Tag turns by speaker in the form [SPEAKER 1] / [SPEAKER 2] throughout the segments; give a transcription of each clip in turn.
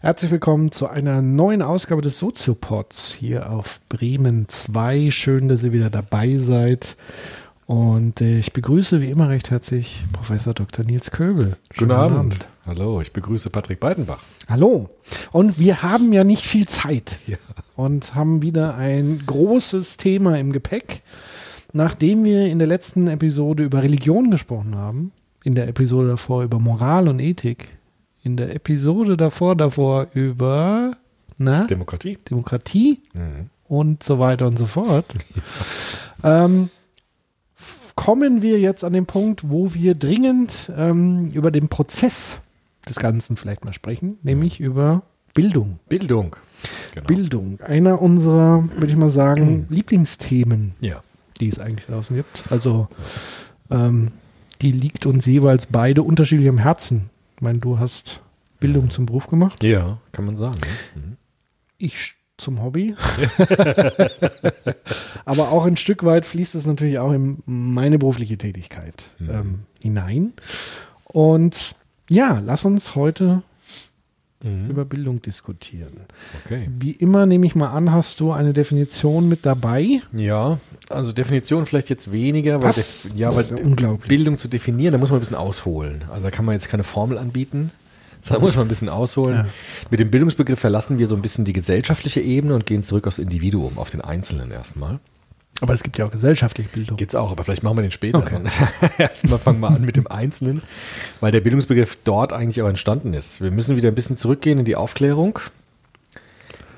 [SPEAKER 1] Herzlich willkommen zu einer neuen Ausgabe des Soziopods hier auf Bremen 2. Schön, dass ihr wieder dabei seid. Und äh, ich begrüße wie immer recht herzlich Professor Dr. Nils Köbel.
[SPEAKER 2] Guten Abend. Hallo, ich begrüße Patrick Beidenbach.
[SPEAKER 1] Hallo. Und wir haben ja nicht viel Zeit
[SPEAKER 2] Ja.
[SPEAKER 1] und haben wieder ein großes Thema im Gepäck. Nachdem wir in der letzten Episode über Religion gesprochen haben, in der Episode davor über Moral und Ethik, in der Episode davor davor über na,
[SPEAKER 2] Demokratie.
[SPEAKER 1] Demokratie
[SPEAKER 2] Mhm.
[SPEAKER 1] und so weiter und so fort, ähm, kommen wir jetzt an den Punkt, wo wir dringend ähm, über den Prozess des Ganzen vielleicht mal sprechen, nämlich über Bildung.
[SPEAKER 2] Bildung. Genau.
[SPEAKER 1] Bildung, einer unserer, würde ich mal sagen, Lieblingsthemen,
[SPEAKER 2] Ja.
[SPEAKER 1] die es eigentlich draußen gibt. Also ähm, die liegt uns jeweils beide unterschiedlich am Herzen. Ich meine, du hast Bildung zum Beruf gemacht,
[SPEAKER 2] Ja, kann man sagen. Ne? Mhm.
[SPEAKER 1] ich zum Hobby. Aber auch ein Stück weit fließt es natürlich auch in meine berufliche Tätigkeit
[SPEAKER 2] Mhm.
[SPEAKER 1] ähm, hinein. Und ja, lass uns heute
[SPEAKER 2] Mhm.
[SPEAKER 1] über Bildung diskutieren.
[SPEAKER 2] Okay.
[SPEAKER 1] Wie immer nehme ich mal an, hast du eine Definition mit dabei?
[SPEAKER 2] Ja, also Definition vielleicht jetzt weniger, weil, ja,
[SPEAKER 1] Das
[SPEAKER 2] weil
[SPEAKER 1] ist ja unglaublich.
[SPEAKER 2] Bildung zu definieren, da muss man ein bisschen ausholen. Also da kann man jetzt keine Formel anbieten. Da muss man ein bisschen ausholen.
[SPEAKER 1] Ja.
[SPEAKER 2] Mit dem Bildungsbegriff verlassen wir so ein bisschen die gesellschaftliche Ebene und gehen zurück aufs Individuum, auf den Einzelnen erstmal.
[SPEAKER 1] Aber es gibt ja auch gesellschaftliche Bildung.
[SPEAKER 2] Geht's auch, aber vielleicht machen wir den später.
[SPEAKER 1] Okay.
[SPEAKER 2] Erstmal fangen wir an mit dem Einzelnen, weil der Bildungsbegriff dort eigentlich auch entstanden ist. Wir müssen wieder ein bisschen zurückgehen in die Aufklärung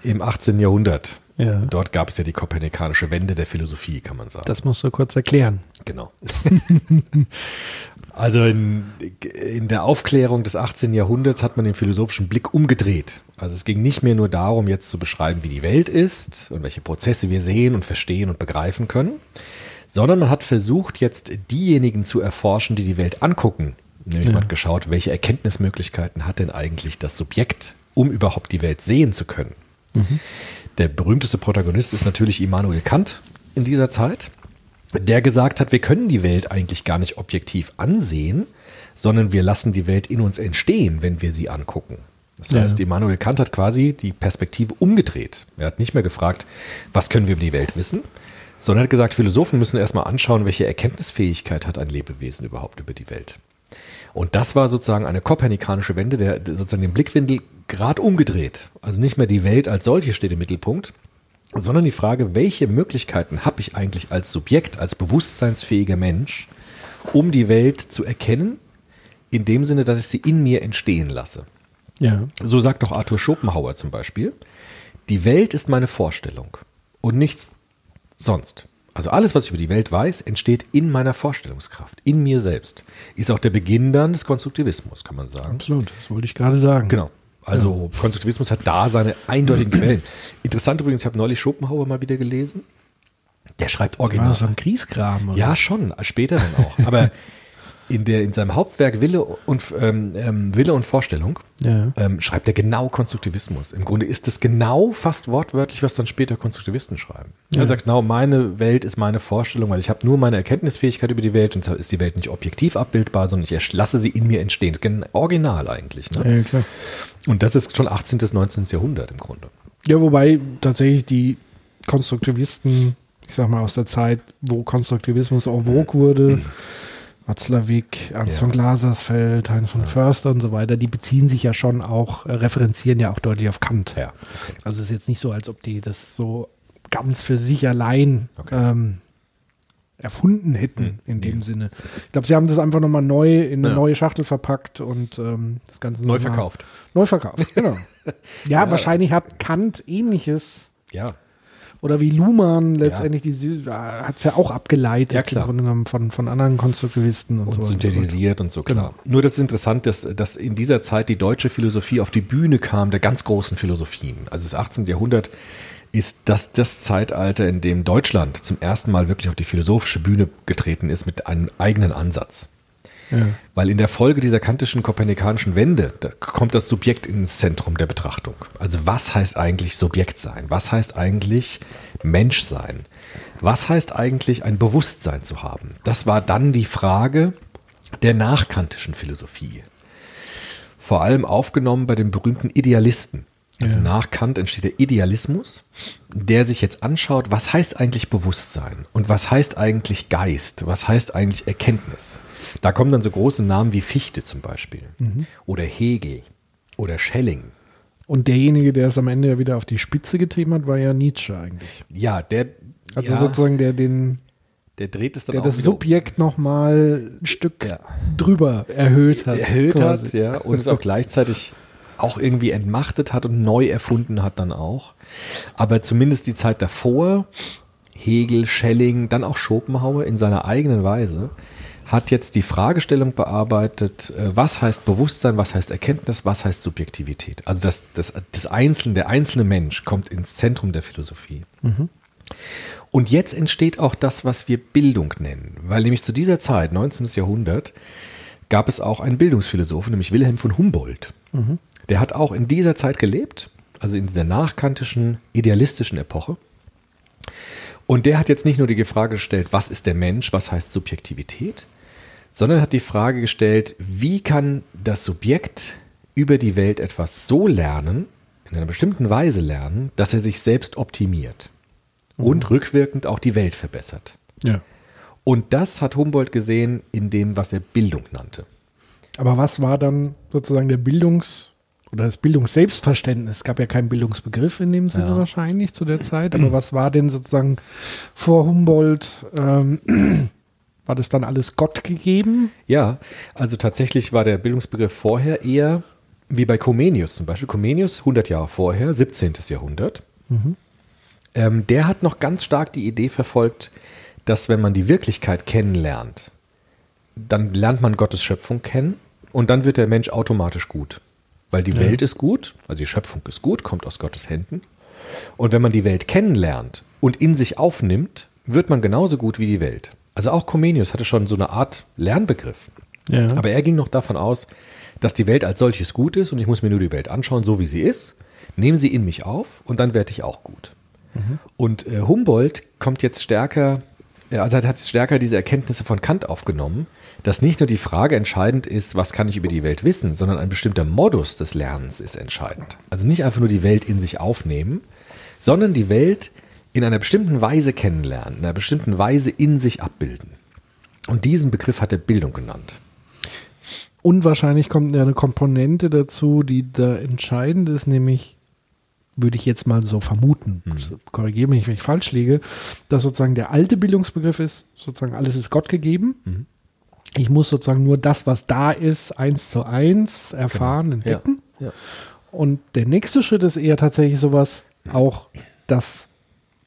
[SPEAKER 2] im 18. Jahrhundert.
[SPEAKER 1] Ja.
[SPEAKER 2] Dort gab es ja die kopernikanische Wende der Philosophie, kann man sagen.
[SPEAKER 1] Das musst du kurz erklären.
[SPEAKER 2] Genau. also in, in der Aufklärung des 18. Jahrhunderts hat man den philosophischen Blick umgedreht. Also es ging nicht mehr nur darum, jetzt zu beschreiben, wie die Welt ist und welche Prozesse wir sehen und verstehen und begreifen können, sondern man hat versucht, jetzt diejenigen zu erforschen, die die Welt angucken. Nämlich man hat geschaut, welche Erkenntnismöglichkeiten hat denn eigentlich das Subjekt, um überhaupt die Welt sehen zu können. Der berühmteste Protagonist ist natürlich Immanuel Kant in dieser Zeit, der gesagt hat, wir können die Welt eigentlich gar nicht objektiv ansehen, sondern wir lassen die Welt in uns entstehen, wenn wir sie angucken. Das
[SPEAKER 1] Ja.
[SPEAKER 2] heißt, Immanuel Kant hat quasi die Perspektive umgedreht. Er hat nicht mehr gefragt, was können wir über die Welt wissen, sondern hat gesagt, Philosophen müssen erstmal anschauen, welche Erkenntnisfähigkeit hat ein Lebewesen überhaupt über die Welt. Und das war sozusagen eine kopernikanische Wende, der sozusagen den Blickwinkel gerade umgedreht. Also nicht mehr die Welt als solche steht im Mittelpunkt, sondern die Frage, welche Möglichkeiten habe ich eigentlich als Subjekt, als bewusstseinsfähiger Mensch, um die Welt zu erkennen, in dem Sinne, dass ich sie in mir entstehen lasse.
[SPEAKER 1] Ja.
[SPEAKER 2] So sagt doch Arthur Schopenhauer zum Beispiel, die Welt ist meine Vorstellung und nichts sonst. Also alles, was ich über die Welt weiß, entsteht in meiner Vorstellungskraft, in mir selbst. Ist auch der Beginn dann des Konstruktivismus, kann man sagen.
[SPEAKER 1] Absolut, das wollte ich gerade sagen.
[SPEAKER 2] Genau. Also Konstruktivismus hat da seine eindeutigen Quellen. Interessant übrigens, ich habe neulich Schopenhauer mal wieder gelesen. Der schreibt
[SPEAKER 1] War
[SPEAKER 2] original.
[SPEAKER 1] das am Kriegskram? Oder?
[SPEAKER 2] Ja, schon, später dann auch. Aber in, der, in seinem Hauptwerk Wille und, ähm, ähm, Wille und Vorstellung
[SPEAKER 1] Ja.
[SPEAKER 2] ähm, schreibt er genau Konstruktivismus. Im Grunde ist es genau fast wortwörtlich, was dann später Konstruktivisten schreiben.
[SPEAKER 1] Ja.
[SPEAKER 2] Er sagt, genau, meine Welt ist meine Vorstellung, weil ich habe nur meine Erkenntnisfähigkeit über die Welt und ist die Welt nicht objektiv abbildbar, sondern ich lasse sie in mir entstehen. Original eigentlich. Ne?
[SPEAKER 1] Ja, klar.
[SPEAKER 2] Und das ist schon 18. bis 19. Jahrhundert im Grunde.
[SPEAKER 1] Ja, wobei tatsächlich die Konstruktivisten, ich sag mal aus der Zeit, wo Konstruktivismus en vogue wurde, Watzlawick, Ernst
[SPEAKER 2] Ja.
[SPEAKER 1] von Glasersfeld, Heinz von Förster und so weiter, die beziehen sich ja schon auch, äh, referenzieren ja auch deutlich auf Kant.
[SPEAKER 2] Ja.
[SPEAKER 1] Also es ist jetzt nicht so, als ob die das so ganz für sich allein
[SPEAKER 2] Okay.
[SPEAKER 1] ähm, erfunden hätten
[SPEAKER 2] Hm,
[SPEAKER 1] in dem
[SPEAKER 2] nee.
[SPEAKER 1] Sinne. Ich glaube, sie haben das einfach nochmal neu in eine
[SPEAKER 2] Ja.
[SPEAKER 1] neue Schachtel verpackt und ähm, das Ganze
[SPEAKER 2] Neu verkauft.
[SPEAKER 1] Neu verkauft, genau. ja,
[SPEAKER 2] Ja,
[SPEAKER 1] wahrscheinlich hat Kant ähnliches
[SPEAKER 2] Ja.
[SPEAKER 1] Oder wie Luhmann letztendlich die hat es ja auch abgeleitet
[SPEAKER 2] Ja, klar.
[SPEAKER 1] im Grunde genommen von, von anderen Konstruktivisten und,
[SPEAKER 2] und
[SPEAKER 1] so.
[SPEAKER 2] synthetisiert und so, klar. Nur das ist interessant, dass, dass in dieser Zeit die deutsche Philosophie auf die Bühne kam, der ganz großen Philosophien. Also das 18. Jahrhundert ist dass das Zeitalter, in dem Deutschland zum ersten Mal wirklich auf die philosophische Bühne getreten ist mit einem eigenen Ansatz. Weil in der Folge dieser kantischen kopernikanischen Wende da kommt das Subjekt ins Zentrum der Betrachtung. Also was heißt eigentlich Subjekt sein? Was heißt eigentlich Mensch sein? Was heißt eigentlich ein Bewusstsein zu haben? Das war dann die Frage der nachkantischen Philosophie. Vor allem aufgenommen bei den berühmten Idealisten. Also
[SPEAKER 1] Ja.
[SPEAKER 2] nach Kant entsteht der Idealismus, der sich jetzt anschaut, was heißt eigentlich Bewusstsein und was heißt eigentlich Geist, was heißt eigentlich Erkenntnis. Da kommen dann so große Namen wie Fichte zum Beispiel oder Hegel oder Schelling.
[SPEAKER 1] Und derjenige, der es am Ende ja wieder auf die Spitze getrieben hat, war ja Nietzsche eigentlich.
[SPEAKER 2] Ja, der,
[SPEAKER 1] Also
[SPEAKER 2] ja,
[SPEAKER 1] sozusagen der den,
[SPEAKER 2] der dreht es dann
[SPEAKER 1] der
[SPEAKER 2] auch
[SPEAKER 1] das Subjekt nochmal ein Stück
[SPEAKER 2] Ja.
[SPEAKER 1] drüber erhöht hat.
[SPEAKER 2] erhöht
[SPEAKER 1] quasi.
[SPEAKER 2] hat, ja, und es auch gleichzeitig auch irgendwie entmachtet hat und neu erfunden hat dann auch. Aber zumindest die Zeit davor, Hegel, Schelling, dann auch Schopenhauer in seiner eigenen Weise, hat jetzt die Fragestellung bearbeitet, äh, was heißt Bewusstsein, was heißt Erkenntnis, was heißt Subjektivität. Also das, das, das Einzelne, der einzelne Mensch kommt ins Zentrum der Philosophie. Und jetzt entsteht auch das, was wir Bildung nennen. Weil nämlich zu dieser Zeit, 19. Jahrhundert, gab es auch einen Bildungsphilosophen, nämlich Wilhelm von Humboldt. Der hat auch in dieser Zeit gelebt, also in dieser nachkantischen, idealistischen Epoche. Und der hat jetzt nicht nur die Frage gestellt, was ist der Mensch, was heißt Subjektivität, sondern hat die Frage gestellt, wie kann das Subjekt über die Welt etwas so lernen, in einer bestimmten Weise lernen, dass er sich selbst optimiert und rückwirkend auch die Welt verbessert.
[SPEAKER 1] Ja.
[SPEAKER 2] Und das hat Humboldt gesehen in dem, was er Bildung nannte.
[SPEAKER 1] Aber was war dann sozusagen der Bildungs- oder das Bildungsselbstverständnis? Es gab ja keinen Bildungsbegriff in dem Sinne
[SPEAKER 2] Ja.
[SPEAKER 1] wahrscheinlich zu der Zeit, aber was war denn sozusagen vor Humboldt? Ähm, war das dann alles Gott gegeben?
[SPEAKER 2] Ja, also tatsächlich war der Bildungsbegriff vorher eher wie bei Comenius zum Beispiel. Comenius, 100 Jahre vorher, 17. Jahrhundert. Ähm, der hat noch ganz stark die Idee verfolgt, dass wenn man die Wirklichkeit kennenlernt, dann lernt man Gottes Schöpfung kennen und dann wird der Mensch automatisch gut. Weil die Welt ist gut, also die Schöpfung ist gut, kommt aus Gottes Händen. Und wenn man die Welt kennenlernt und in sich aufnimmt, wird man genauso gut wie die Welt. Also auch Comenius hatte schon so eine Art Lernbegriff.
[SPEAKER 1] Ja.
[SPEAKER 2] Aber er ging noch davon aus, dass die Welt als solches gut ist und ich muss mir nur die Welt anschauen, so wie sie ist, nehme sie in mich auf und dann werde ich auch gut. Und äh, Humboldt kommt jetzt stärker, äh, also hat jetzt stärker diese Erkenntnisse von Kant aufgenommen, dass nicht nur die Frage entscheidend ist, was kann ich über die Welt wissen, sondern ein bestimmter Modus des Lernens ist entscheidend. Also nicht einfach nur die Welt in sich aufnehmen, sondern die Welt in einer bestimmten Weise kennenlernen, in einer bestimmten Weise in sich abbilden. Und diesen Begriff hat er Bildung genannt.
[SPEAKER 1] Und wahrscheinlich kommt eine Komponente dazu, die da entscheidend ist, nämlich würde ich jetzt mal so vermuten, korrigiere mich, wenn ich falsch liege, dass sozusagen der alte Bildungsbegriff ist, sozusagen alles ist Gott gegeben. Ich muss sozusagen nur das, was da ist, eins zu eins erfahren, entdecken.
[SPEAKER 2] Ja.
[SPEAKER 1] Und der nächste Schritt ist eher tatsächlich sowas, auch das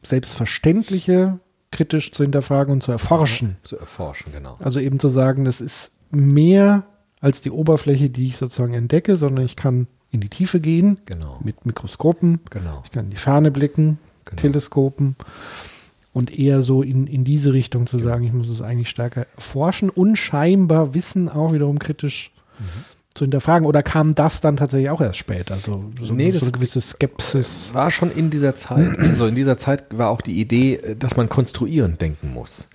[SPEAKER 1] Selbstverständliche kritisch zu hinterfragen und zu erforschen.
[SPEAKER 2] Zu erforschen, genau.
[SPEAKER 1] Also eben zu sagen, das ist mehr als die Oberfläche, die ich sozusagen entdecke, sondern ich kann in die Tiefe gehen
[SPEAKER 2] Genau.
[SPEAKER 1] mit Mikroskopen.
[SPEAKER 2] Genau.
[SPEAKER 1] Ich kann in die Ferne blicken,
[SPEAKER 2] Genau.
[SPEAKER 1] Teleskopen und eher so in, in diese Richtung zu sagen, ich muss es eigentlich stärker erforschen und scheinbar Wissen auch wiederum kritisch
[SPEAKER 2] Mhm.
[SPEAKER 1] zu hinterfragen. Oder kam das dann tatsächlich auch erst später? Also so,
[SPEAKER 2] Nee,
[SPEAKER 1] so
[SPEAKER 2] das-
[SPEAKER 1] eine gewisse Skepsis.
[SPEAKER 2] war schon in dieser Zeit, also in dieser Zeit war auch die Idee, äh, dass man konstruierend denken muss.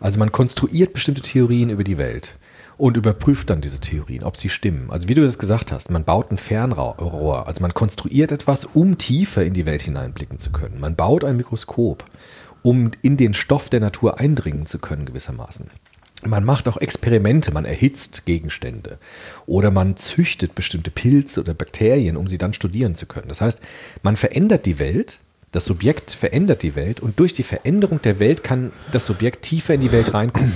[SPEAKER 2] Also man konstruiert bestimmte Theorien über die Welt und überprüft dann diese Theorien, ob sie stimmen. Also wie du das gesagt hast, man baut ein Fernrohr, also man konstruiert etwas, um tiefer in die Welt hineinblicken zu können. Man baut ein Mikroskop, um in den Stoff der Natur eindringen zu können gewissermaßen. Man macht auch Experimente, man erhitzt Gegenstände oder man züchtet bestimmte Pilze oder Bakterien, um sie dann studieren zu können. Das heißt, man verändert die Welt, das Subjekt verändert die Welt und durch die Veränderung der Welt kann das Subjekt tiefer in die Welt reingucken,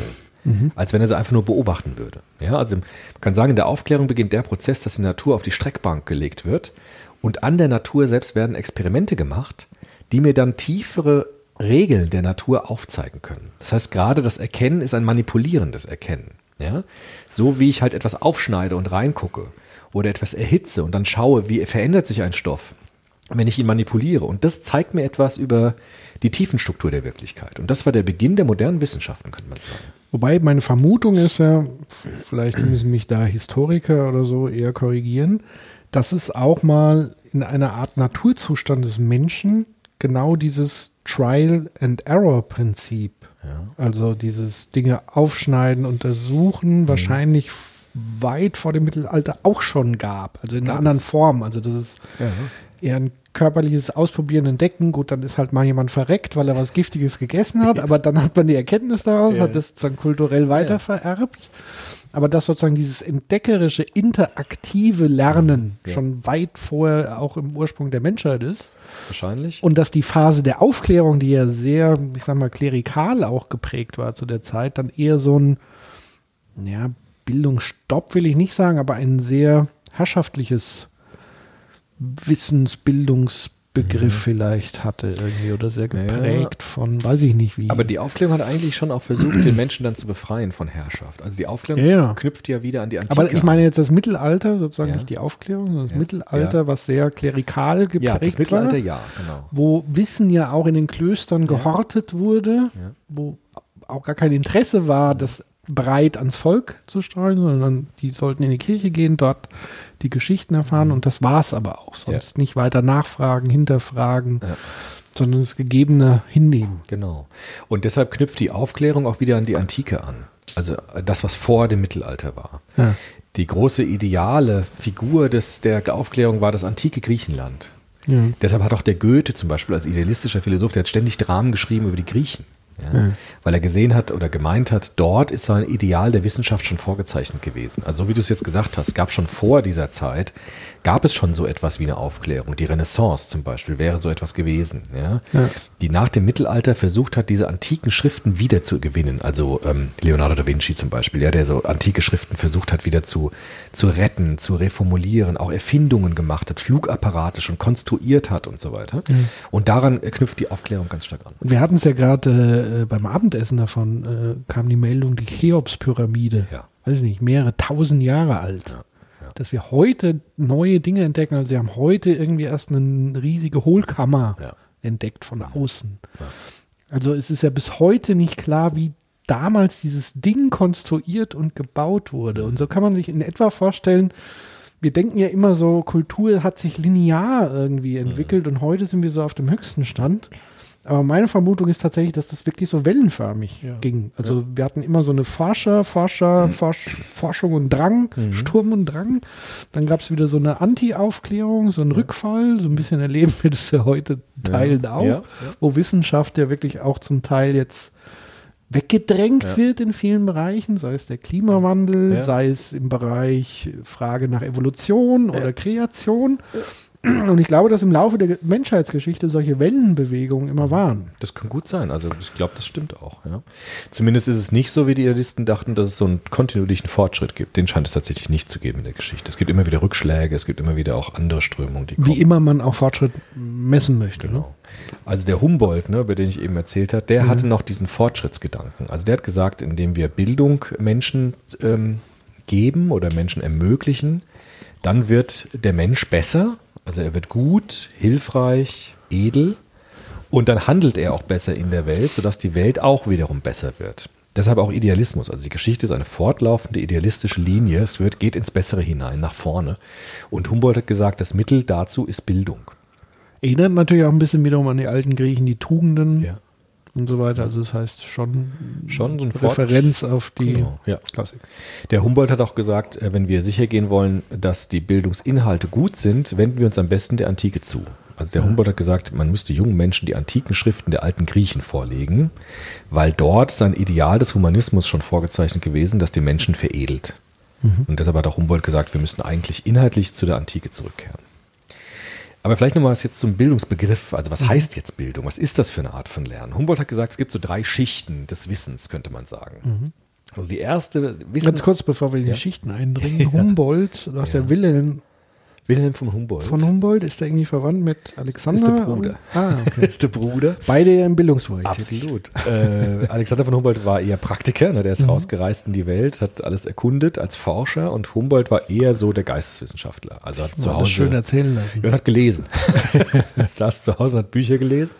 [SPEAKER 2] als wenn er sie einfach nur beobachten würde. Ja, also man kann sagen, in der Aufklärung beginnt der Prozess, dass die Natur auf die Streckbank gelegt wird und an der Natur selbst werden Experimente gemacht, die mir dann tiefere Regeln der Natur aufzeigen können. Das heißt, gerade das Erkennen ist ein manipulierendes Erkennen. Ja? So wie ich halt etwas aufschneide und reingucke oder etwas erhitze und dann schaue, wie verändert sich ein Stoff. wenn ich ihn manipuliere. Und das zeigt mir etwas über die Tiefenstruktur der Wirklichkeit. Und das war der Beginn der modernen Wissenschaften, könnte man sagen.
[SPEAKER 1] Wobei meine Vermutung ist ja, vielleicht müssen mich da Historiker oder so eher korrigieren, dass es auch mal in einer Art Naturzustand des Menschen genau dieses Trial and Error Prinzip, also dieses Dinge aufschneiden, untersuchen,
[SPEAKER 2] Mhm.
[SPEAKER 1] wahrscheinlich weit vor dem Mittelalter auch schon gab, also in einer
[SPEAKER 2] Gab
[SPEAKER 1] anderen. Form. Also das ist eher ein körperliches Ausprobieren, Entdecken. Gut, dann ist halt mal jemand verreckt, weil er was Giftiges gegessen hat, aber dann hat man die Erkenntnis daraus,
[SPEAKER 2] Ja.
[SPEAKER 1] hat das sozusagen kulturell weitervererbt. Aber dass sozusagen dieses entdeckerische, interaktive Lernen
[SPEAKER 2] Ja.
[SPEAKER 1] schon weit vorher auch im Ursprung der Menschheit ist.
[SPEAKER 2] Wahrscheinlich.
[SPEAKER 1] Und dass die Phase der Aufklärung, die ja sehr, ich sag mal, klerikal auch geprägt war zu der Zeit, dann eher so ein, ja, Bildungsstopp will ich nicht sagen, aber ein sehr herrschaftliches Wissensbildungsbegriff vielleicht hatte irgendwie oder sehr
[SPEAKER 2] Ja.
[SPEAKER 1] geprägt von, weiß ich nicht wie.
[SPEAKER 2] Aber die Aufklärung hat eigentlich schon auch versucht, den Menschen dann zu befreien von Herrschaft. Also die Aufklärung
[SPEAKER 1] Ja, ja.
[SPEAKER 2] knüpft ja wieder an die Antike
[SPEAKER 1] aber ich meine jetzt das Mittelalter, sozusagen
[SPEAKER 2] Ja.
[SPEAKER 1] nicht die Aufklärung, sondern das
[SPEAKER 2] Ja.
[SPEAKER 1] Mittelalter,
[SPEAKER 2] Ja.
[SPEAKER 1] was sehr klerikal geprägt
[SPEAKER 2] Ja, das Mittelalter,
[SPEAKER 1] war.
[SPEAKER 2] ja, genau.
[SPEAKER 1] wo Wissen ja auch in den Klöstern gehortet wurde,
[SPEAKER 2] Ja.
[SPEAKER 1] wo auch gar kein Interesse war, das breit ans Volk zu streuen, sondern die sollten in die Kirche gehen, dort die Geschichten erfahren und das war es aber auch. Sonst nicht weiter nachfragen, hinterfragen,
[SPEAKER 2] Ja.
[SPEAKER 1] sondern das Gegebene hinnehmen.
[SPEAKER 2] Genau. Und deshalb knüpft die Aufklärung auch wieder an die Antike an. Also das, was vor dem Mittelalter war.
[SPEAKER 1] Ja.
[SPEAKER 2] Die große ideale Figur des, der Aufklärung war das antike Griechenland.
[SPEAKER 1] Ja.
[SPEAKER 2] Deshalb hat auch der Goethe zum Beispiel als idealistischer Philosoph, der hat ständig Dramen geschrieben über die Griechen. Ja, Weil er gesehen hat oder gemeint hat, dort ist sein Ideal der Wissenschaft schon vorgezeichnet gewesen. Also so wie du es jetzt gesagt hast, gab schon vor dieser Zeit, gab es schon so etwas wie eine Aufklärung. Die Renaissance zum Beispiel wäre so etwas gewesen, ja?
[SPEAKER 1] Ja.
[SPEAKER 2] die nach dem Mittelalter versucht hat, diese antiken Schriften wieder zu gewinnen. Also ähm, Leonardo da Vinci zum Beispiel, ja, der so antike Schriften versucht hat, wieder zu, zu retten, zu reformulieren, auch Erfindungen gemacht hat, Flugapparate schon konstruiert hat und so weiter. Und daran äh, knüpft die Aufklärung ganz stark an.
[SPEAKER 1] Und wir hatten es ja gerade äh, beim Abendessen davon, äh, kam die Meldung, die Cheops-Pyramide,
[SPEAKER 2] Ja.
[SPEAKER 1] weiß ich nicht, mehrere tausend Jahre alt.
[SPEAKER 2] Ja, ja.
[SPEAKER 1] Dass wir heute neue Dinge entdecken. Also sie haben heute irgendwie erst eine riesige Hohlkammer entdeckt von außen. Also es ist ja bis heute nicht klar, wie damals dieses Ding konstruiert und gebaut wurde. Und so kann man sich in etwa vorstellen, wir denken ja immer so, Kultur hat sich linear irgendwie entwickelt und heute sind wir so auf dem höchsten Stand. Aber meine Vermutung ist tatsächlich, dass das wirklich so wellenförmig
[SPEAKER 2] Ja.
[SPEAKER 1] ging. Also wir hatten immer so eine Forscher, Forscher, Forsch, Forschung und Drang, Sturm und Drang. Dann gab es wieder so eine Anti-Aufklärung, so einen Rückfall. So ein bisschen erleben wir das ja heute teilen auch,
[SPEAKER 2] Ja, ja.
[SPEAKER 1] wo Wissenschaft ja wirklich auch zum Teil jetzt weggedrängt
[SPEAKER 2] Ja.
[SPEAKER 1] wird in vielen Bereichen, sei es der Klimawandel,
[SPEAKER 2] Ja.
[SPEAKER 1] sei es im Bereich Frage nach Evolution oder Kreation. Und ich glaube, dass im Laufe der Menschheitsgeschichte solche Wellenbewegungen immer waren.
[SPEAKER 2] Das kann gut sein. Also ich glaube, das stimmt auch. Ja. Zumindest ist es nicht so, wie die Idealisten dachten, dass es so einen kontinuierlichen Fortschritt gibt. Den scheint es tatsächlich nicht zu geben in der Geschichte. Es gibt immer wieder Rückschläge, es gibt immer wieder auch andere Strömungen, die kommen.
[SPEAKER 1] Wie immer man auch Fortschritt messen möchte. Ne?
[SPEAKER 2] Genau. Also der Humboldt, ne, über den ich eben erzählt habe, der hatte noch diesen Fortschrittsgedanken. Also der hat gesagt, indem wir Bildung Menschen ähm, geben oder Menschen ermöglichen, dann wird der Mensch besser, also er wird gut, hilfreich, edel und dann handelt er auch besser in der Welt, sodass die Welt auch wiederum besser wird. Deshalb auch Idealismus. Also die Geschichte ist eine fortlaufende idealistische Linie. Es wird, geht ins Bessere hinein, nach vorne. Und Humboldt hat gesagt, das Mittel dazu ist Bildung.
[SPEAKER 1] Erinnert natürlich auch ein bisschen wiederum an die alten Griechen, die Tugenden
[SPEAKER 2] Ja.
[SPEAKER 1] Und so weiter. Also das heißt schon,
[SPEAKER 2] Schon so ein
[SPEAKER 1] Referenz auf die
[SPEAKER 2] Genau, ja.
[SPEAKER 1] Klassik.
[SPEAKER 2] Der Humboldt hat auch gesagt, äh, wenn wir sicher gehen wollen, dass die Bildungsinhalte gut sind, wenden wir uns am besten der Antike zu. Also der Humboldt hat gesagt, man müsste jungen Menschen die antiken Schriften der alten Griechen vorlegen, weil dort sein Ideal des Humanismus schon vorgezeichnet gewesen, dass die Menschen veredelt. Und deshalb hat auch Humboldt gesagt, wir müssen eigentlich inhaltlich zu der Antike zurückkehren. Aber vielleicht nochmal was jetzt zum Bildungsbegriff. Also was heißt jetzt Bildung? Was ist das für eine Art von Lernen? Humboldt hat gesagt, es gibt so drei Schichten des Wissens, könnte man sagen. Also die erste Wissens...
[SPEAKER 1] Ganz kurz, bevor wir in die
[SPEAKER 2] Ja.
[SPEAKER 1] Schichten eindringen. Humboldt, du hast ja,
[SPEAKER 2] Ja.
[SPEAKER 1] Wilhelm
[SPEAKER 2] Wilhelm von Humboldt.
[SPEAKER 1] Von Humboldt ist er irgendwie verwandt mit Alexander?
[SPEAKER 2] Ist der Bruder.
[SPEAKER 1] Ah, okay.
[SPEAKER 2] ist der Bruder.
[SPEAKER 1] Beide ja im Bildungsbereich.
[SPEAKER 2] Absolut. äh, Alexander von Humboldt war eher Praktiker, ne, der ist rausgereist in die Welt, hat alles erkundet als Forscher und Humboldt war eher so der Geisteswissenschaftler. Also hat zu
[SPEAKER 1] Ja, das
[SPEAKER 2] Hause
[SPEAKER 1] schön erzählen lassen.
[SPEAKER 2] Ja, und hat gelesen. saß zu Hause und hat Bücher gelesen.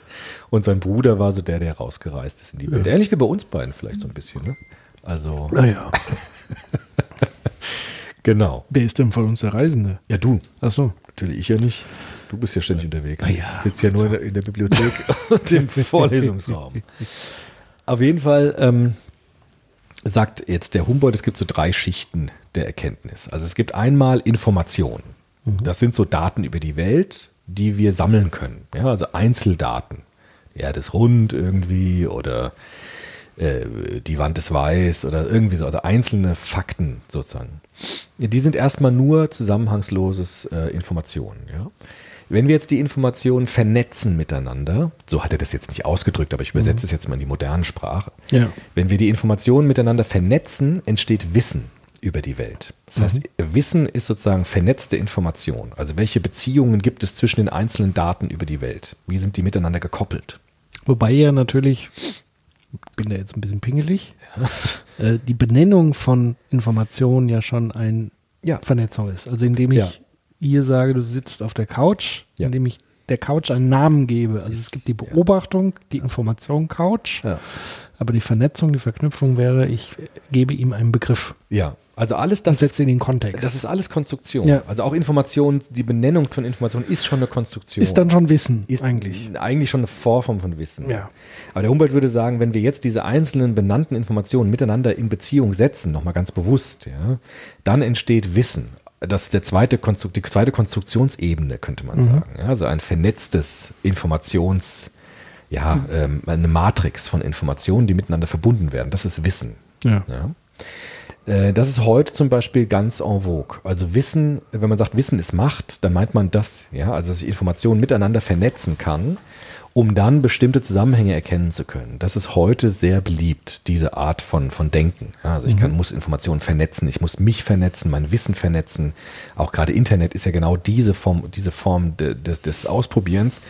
[SPEAKER 2] Und sein Bruder war so der, der rausgereist ist in die Welt. Ähnlich wie bei uns beiden vielleicht so ein bisschen. Ne? Also,
[SPEAKER 1] Naja,
[SPEAKER 2] genau.
[SPEAKER 1] wer ist denn von uns der Reisende?
[SPEAKER 2] Ja, du.
[SPEAKER 1] Ach so.
[SPEAKER 2] Natürlich ich ja nicht. Du bist ja ständig unterwegs.
[SPEAKER 1] Ah ja.
[SPEAKER 2] Ich sitze ja nur in der, in der Bibliothek und im Vorlesungsraum. Auf jeden Fall ähm, sagt jetzt der Humboldt, es gibt so drei Schichten der Erkenntnis. Also es gibt einmal Information. Das sind so Daten über die Welt, die wir sammeln können. Ja, also Einzeldaten. Die Erde ist rund irgendwie oder äh, die Wand ist weiß oder irgendwie so, also einzelne Fakten sozusagen. Die sind erstmal nur zusammenhangsloses äh, Informationen. Ja? Wenn wir jetzt die Informationen vernetzen miteinander, so hat er das jetzt nicht ausgedrückt, aber ich übersetze es jetzt mal in die moderne Sprache.
[SPEAKER 1] Ja.
[SPEAKER 2] Wenn wir die Informationen miteinander vernetzen, entsteht Wissen über die Welt. Das heißt, Wissen ist sozusagen vernetzte Information. Also welche Beziehungen gibt es zwischen den einzelnen Daten über die Welt? Wie sind die miteinander gekoppelt?
[SPEAKER 1] Wobei ja natürlich, bin da jetzt ein bisschen pingelig, äh, die Benennung von Informationen ja schon eine
[SPEAKER 2] Ja.
[SPEAKER 1] Vernetzung ist. Also indem ich
[SPEAKER 2] Ja.
[SPEAKER 1] ihr sage, du sitzt auf der Couch,
[SPEAKER 2] Ja.
[SPEAKER 1] indem ich der Couch einen Namen gebe. Also es gibt die. Beobachtung, die Information Couch,
[SPEAKER 2] Ja.
[SPEAKER 1] aber die Vernetzung, die Verknüpfung wäre, ich gebe ihm einen Begriff
[SPEAKER 2] Ja, also alles das
[SPEAKER 1] setze ihn in den Kontext.
[SPEAKER 2] Das ist alles Konstruktion.
[SPEAKER 1] Ja.
[SPEAKER 2] Also auch Information, die Benennung von Information ist schon eine Konstruktion.
[SPEAKER 1] ist dann schon Wissen
[SPEAKER 2] ist
[SPEAKER 1] eigentlich.
[SPEAKER 2] Eigentlich schon eine Vorform von Wissen.
[SPEAKER 1] Ja.
[SPEAKER 2] Aber der Humboldt würde sagen, wenn wir jetzt diese einzelnen benannten Informationen miteinander in Beziehung setzen, nochmal ganz bewusst, ja, dann entsteht Wissen. Das ist der zweite Konstru die zweite Konstruktionsebene, könnte man sagen. Ja, also ein vernetztes Informations, ja, ähm, eine Matrix von Informationen, die miteinander verbunden werden. Das ist Wissen.
[SPEAKER 1] Ja.
[SPEAKER 2] Ja. Äh, Das ist heute zum Beispiel ganz en vogue. Also Wissen, wenn man sagt, Wissen ist Macht, dann meint man das, ja, also dass ich Informationen miteinander vernetzen kann, um dann bestimmte Zusammenhänge erkennen zu können. Das ist heute sehr beliebt, diese Art von, von Denken. Also ich kann, muss Informationen vernetzen, ich muss mich vernetzen, mein Wissen vernetzen. Auch gerade Internet ist ja genau diese Form, diese Form de, des, des Ausprobierens.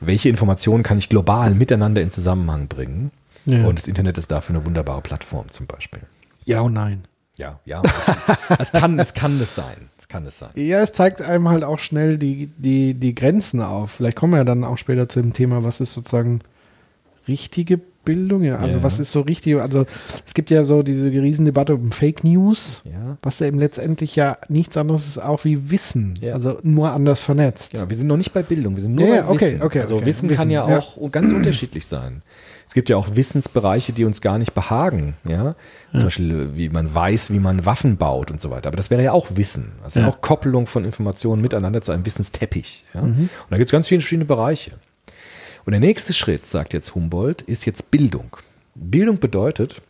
[SPEAKER 2] Welche Informationen kann ich global miteinander in Zusammenhang bringen?
[SPEAKER 1] Ja.
[SPEAKER 2] Und das Internet ist dafür eine wunderbare Plattform zum Beispiel.
[SPEAKER 1] ja und nein.
[SPEAKER 2] Ja, ja. es kann, es kann es sein. Es kann es sein.
[SPEAKER 1] Ja, es zeigt einem halt auch schnell die, die, die Grenzen auf. Vielleicht kommen wir ja dann auch später zu dem Thema, was ist sozusagen richtige Bildung? Ja, also
[SPEAKER 2] Ja.
[SPEAKER 1] was ist so richtig? Also es gibt ja so diese Riesendebatte um Fake News,
[SPEAKER 2] Ja.
[SPEAKER 1] was ja eben letztendlich ja nichts anderes ist auch wie Wissen.
[SPEAKER 2] Ja.
[SPEAKER 1] Also nur anders vernetzt.
[SPEAKER 2] Ja, wir sind noch nicht bei Bildung, wir sind nur
[SPEAKER 1] Ja,
[SPEAKER 2] bei
[SPEAKER 1] okay,
[SPEAKER 2] Wissen.
[SPEAKER 1] okay,
[SPEAKER 2] also
[SPEAKER 1] okay.
[SPEAKER 2] Wissen,
[SPEAKER 1] Wissen,
[SPEAKER 2] kann ja. auch ganz unterschiedlich sein. Es gibt ja auch Wissensbereiche, die uns gar nicht behagen, ja. Zum Beispiel, wie man weiß, wie man Waffen baut und so weiter. Aber das wäre ja auch Wissen. Also
[SPEAKER 1] Ja.
[SPEAKER 2] auch Koppelung von Informationen miteinander zu einem Wissensteppich. Ja? Und da gibt es ganz viele verschiedene Bereiche. Und der nächste Schritt, sagt jetzt Humboldt, ist jetzt Bildung. Bildung bedeutet,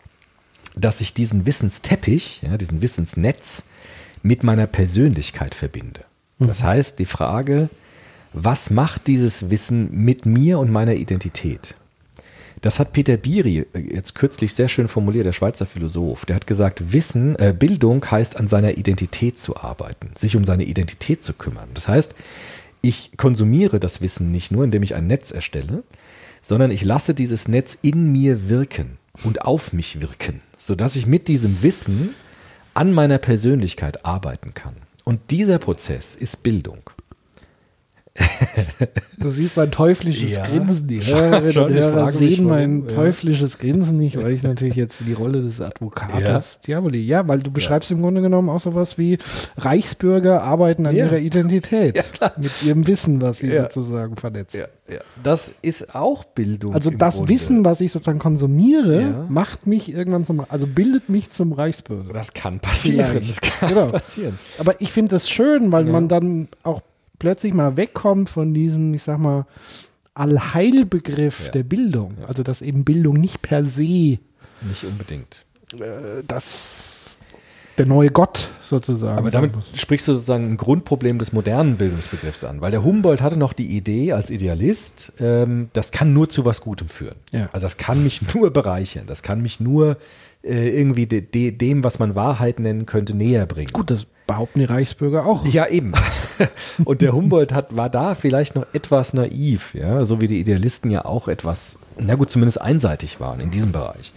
[SPEAKER 2] dass ich diesen Wissensteppich, ja, diesen Wissensnetz mit meiner Persönlichkeit verbinde. Das heißt, die Frage, was macht dieses Wissen mit mir und meiner Identität? Das hat Peter Biri äh, jetzt kürzlich sehr schön formuliert, der Schweizer Philosoph. Der hat gesagt, Wissen, äh, Bildung heißt an seiner Identität zu arbeiten, sich um seine Identität zu kümmern. Das heißt, ich konsumiere das Wissen nicht nur, indem ich ein Netz erstelle, sondern ich lasse dieses Netz in mir wirken und auf mich wirken, sodass ich mit diesem Wissen an meiner Persönlichkeit arbeiten kann. Und dieser Prozess ist Bildung.
[SPEAKER 1] Du siehst mein teuflisches
[SPEAKER 2] Ja.
[SPEAKER 1] Grinsen. Die Hörerinnen
[SPEAKER 2] schon,
[SPEAKER 1] und Hörer sehen mein
[SPEAKER 2] warum, ja.
[SPEAKER 1] teuflisches Grinsen nicht, weil ich natürlich jetzt die Rolle des Advokates Diaboli. Ja, weil du beschreibst im Grunde genommen auch sowas wie Reichsbürger arbeiten an
[SPEAKER 2] Ja.
[SPEAKER 1] ihrer Identität.
[SPEAKER 2] Ja.
[SPEAKER 1] Mit ihrem Wissen, was sie
[SPEAKER 2] Ja.
[SPEAKER 1] sozusagen vernetzt.
[SPEAKER 2] Das ist auch Bildung.
[SPEAKER 1] Also das
[SPEAKER 2] Grunde.
[SPEAKER 1] Wissen, was ich sozusagen konsumiere,
[SPEAKER 2] Ja.
[SPEAKER 1] macht mich irgendwann zum, also bildet mich zum Reichsbürger.
[SPEAKER 2] Das kann passieren.
[SPEAKER 1] Vielleicht.
[SPEAKER 2] Das kann
[SPEAKER 1] Genau.
[SPEAKER 2] passieren.
[SPEAKER 1] Aber ich finde das schön, weil
[SPEAKER 2] Ja.
[SPEAKER 1] man dann auch plötzlich mal wegkommt von diesem, ich sag mal, Allheilbegriff
[SPEAKER 2] Ja.
[SPEAKER 1] der Bildung. Also dass eben Bildung nicht per se
[SPEAKER 2] Nicht unbedingt.
[SPEAKER 1] äh, das der neue Gott sozusagen.
[SPEAKER 2] Aber damit sprichst du sozusagen ein Grundproblem des modernen Bildungsbegriffs an, weil der Humboldt hatte noch die Idee als Idealist, ähm, das kann nur zu was Gutem führen.
[SPEAKER 1] Ja.
[SPEAKER 2] Also das kann mich nur bereichern, das kann mich nur äh, irgendwie de, de, dem, was man Wahrheit nennen könnte, näher bringen.
[SPEAKER 1] Gut, das behaupten die Reichsbürger auch.
[SPEAKER 2] Ja, eben. Und der Humboldt hat, war da vielleicht noch etwas naiv, ja, so wie die Idealisten ja auch etwas, na gut, zumindest einseitig waren in diesem Bereich.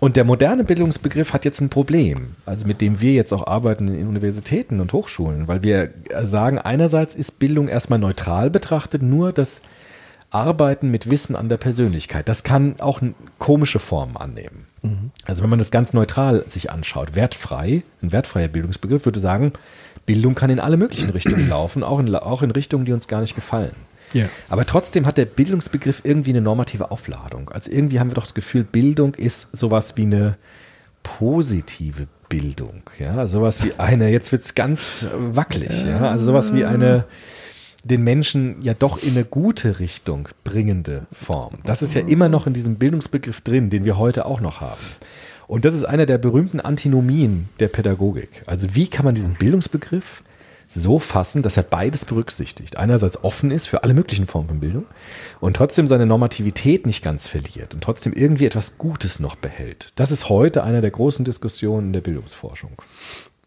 [SPEAKER 2] Und der moderne Bildungsbegriff hat jetzt ein Problem, also mit dem wir jetzt auch arbeiten in Universitäten und Hochschulen, weil wir sagen, einerseits ist Bildung erstmal neutral betrachtet, nur das Arbeiten mit Wissen an der Persönlichkeit. Das kann auch komische Formen annehmen. Also wenn man das ganz neutral sich anschaut, wertfrei, ein wertfreier Bildungsbegriff würde sagen, Bildung kann in alle möglichen Richtungen laufen, auch in, auch in Richtungen, die uns gar nicht gefallen.
[SPEAKER 1] Ja.
[SPEAKER 2] Aber trotzdem hat der Bildungsbegriff irgendwie eine normative Aufladung. Also irgendwie haben wir doch das Gefühl, Bildung ist sowas wie eine positive Bildung. Ja, sowas wie eine, jetzt wird es ganz wackelig, ja, also sowas wie eine den Menschen ja doch in eine gute Richtung bringende Form. Das ist ja immer noch in diesem Bildungsbegriff drin, den wir heute auch noch haben. Und das ist einer der berühmten Antinomien der Pädagogik. Also wie kann man diesen Bildungsbegriff so fassen, dass er beides berücksichtigt. Einerseits offen ist für alle möglichen Formen von Bildung und trotzdem seine Normativität nicht ganz verliert und trotzdem irgendwie etwas Gutes noch behält. Das ist heute einer der großen Diskussionen der Bildungsforschung.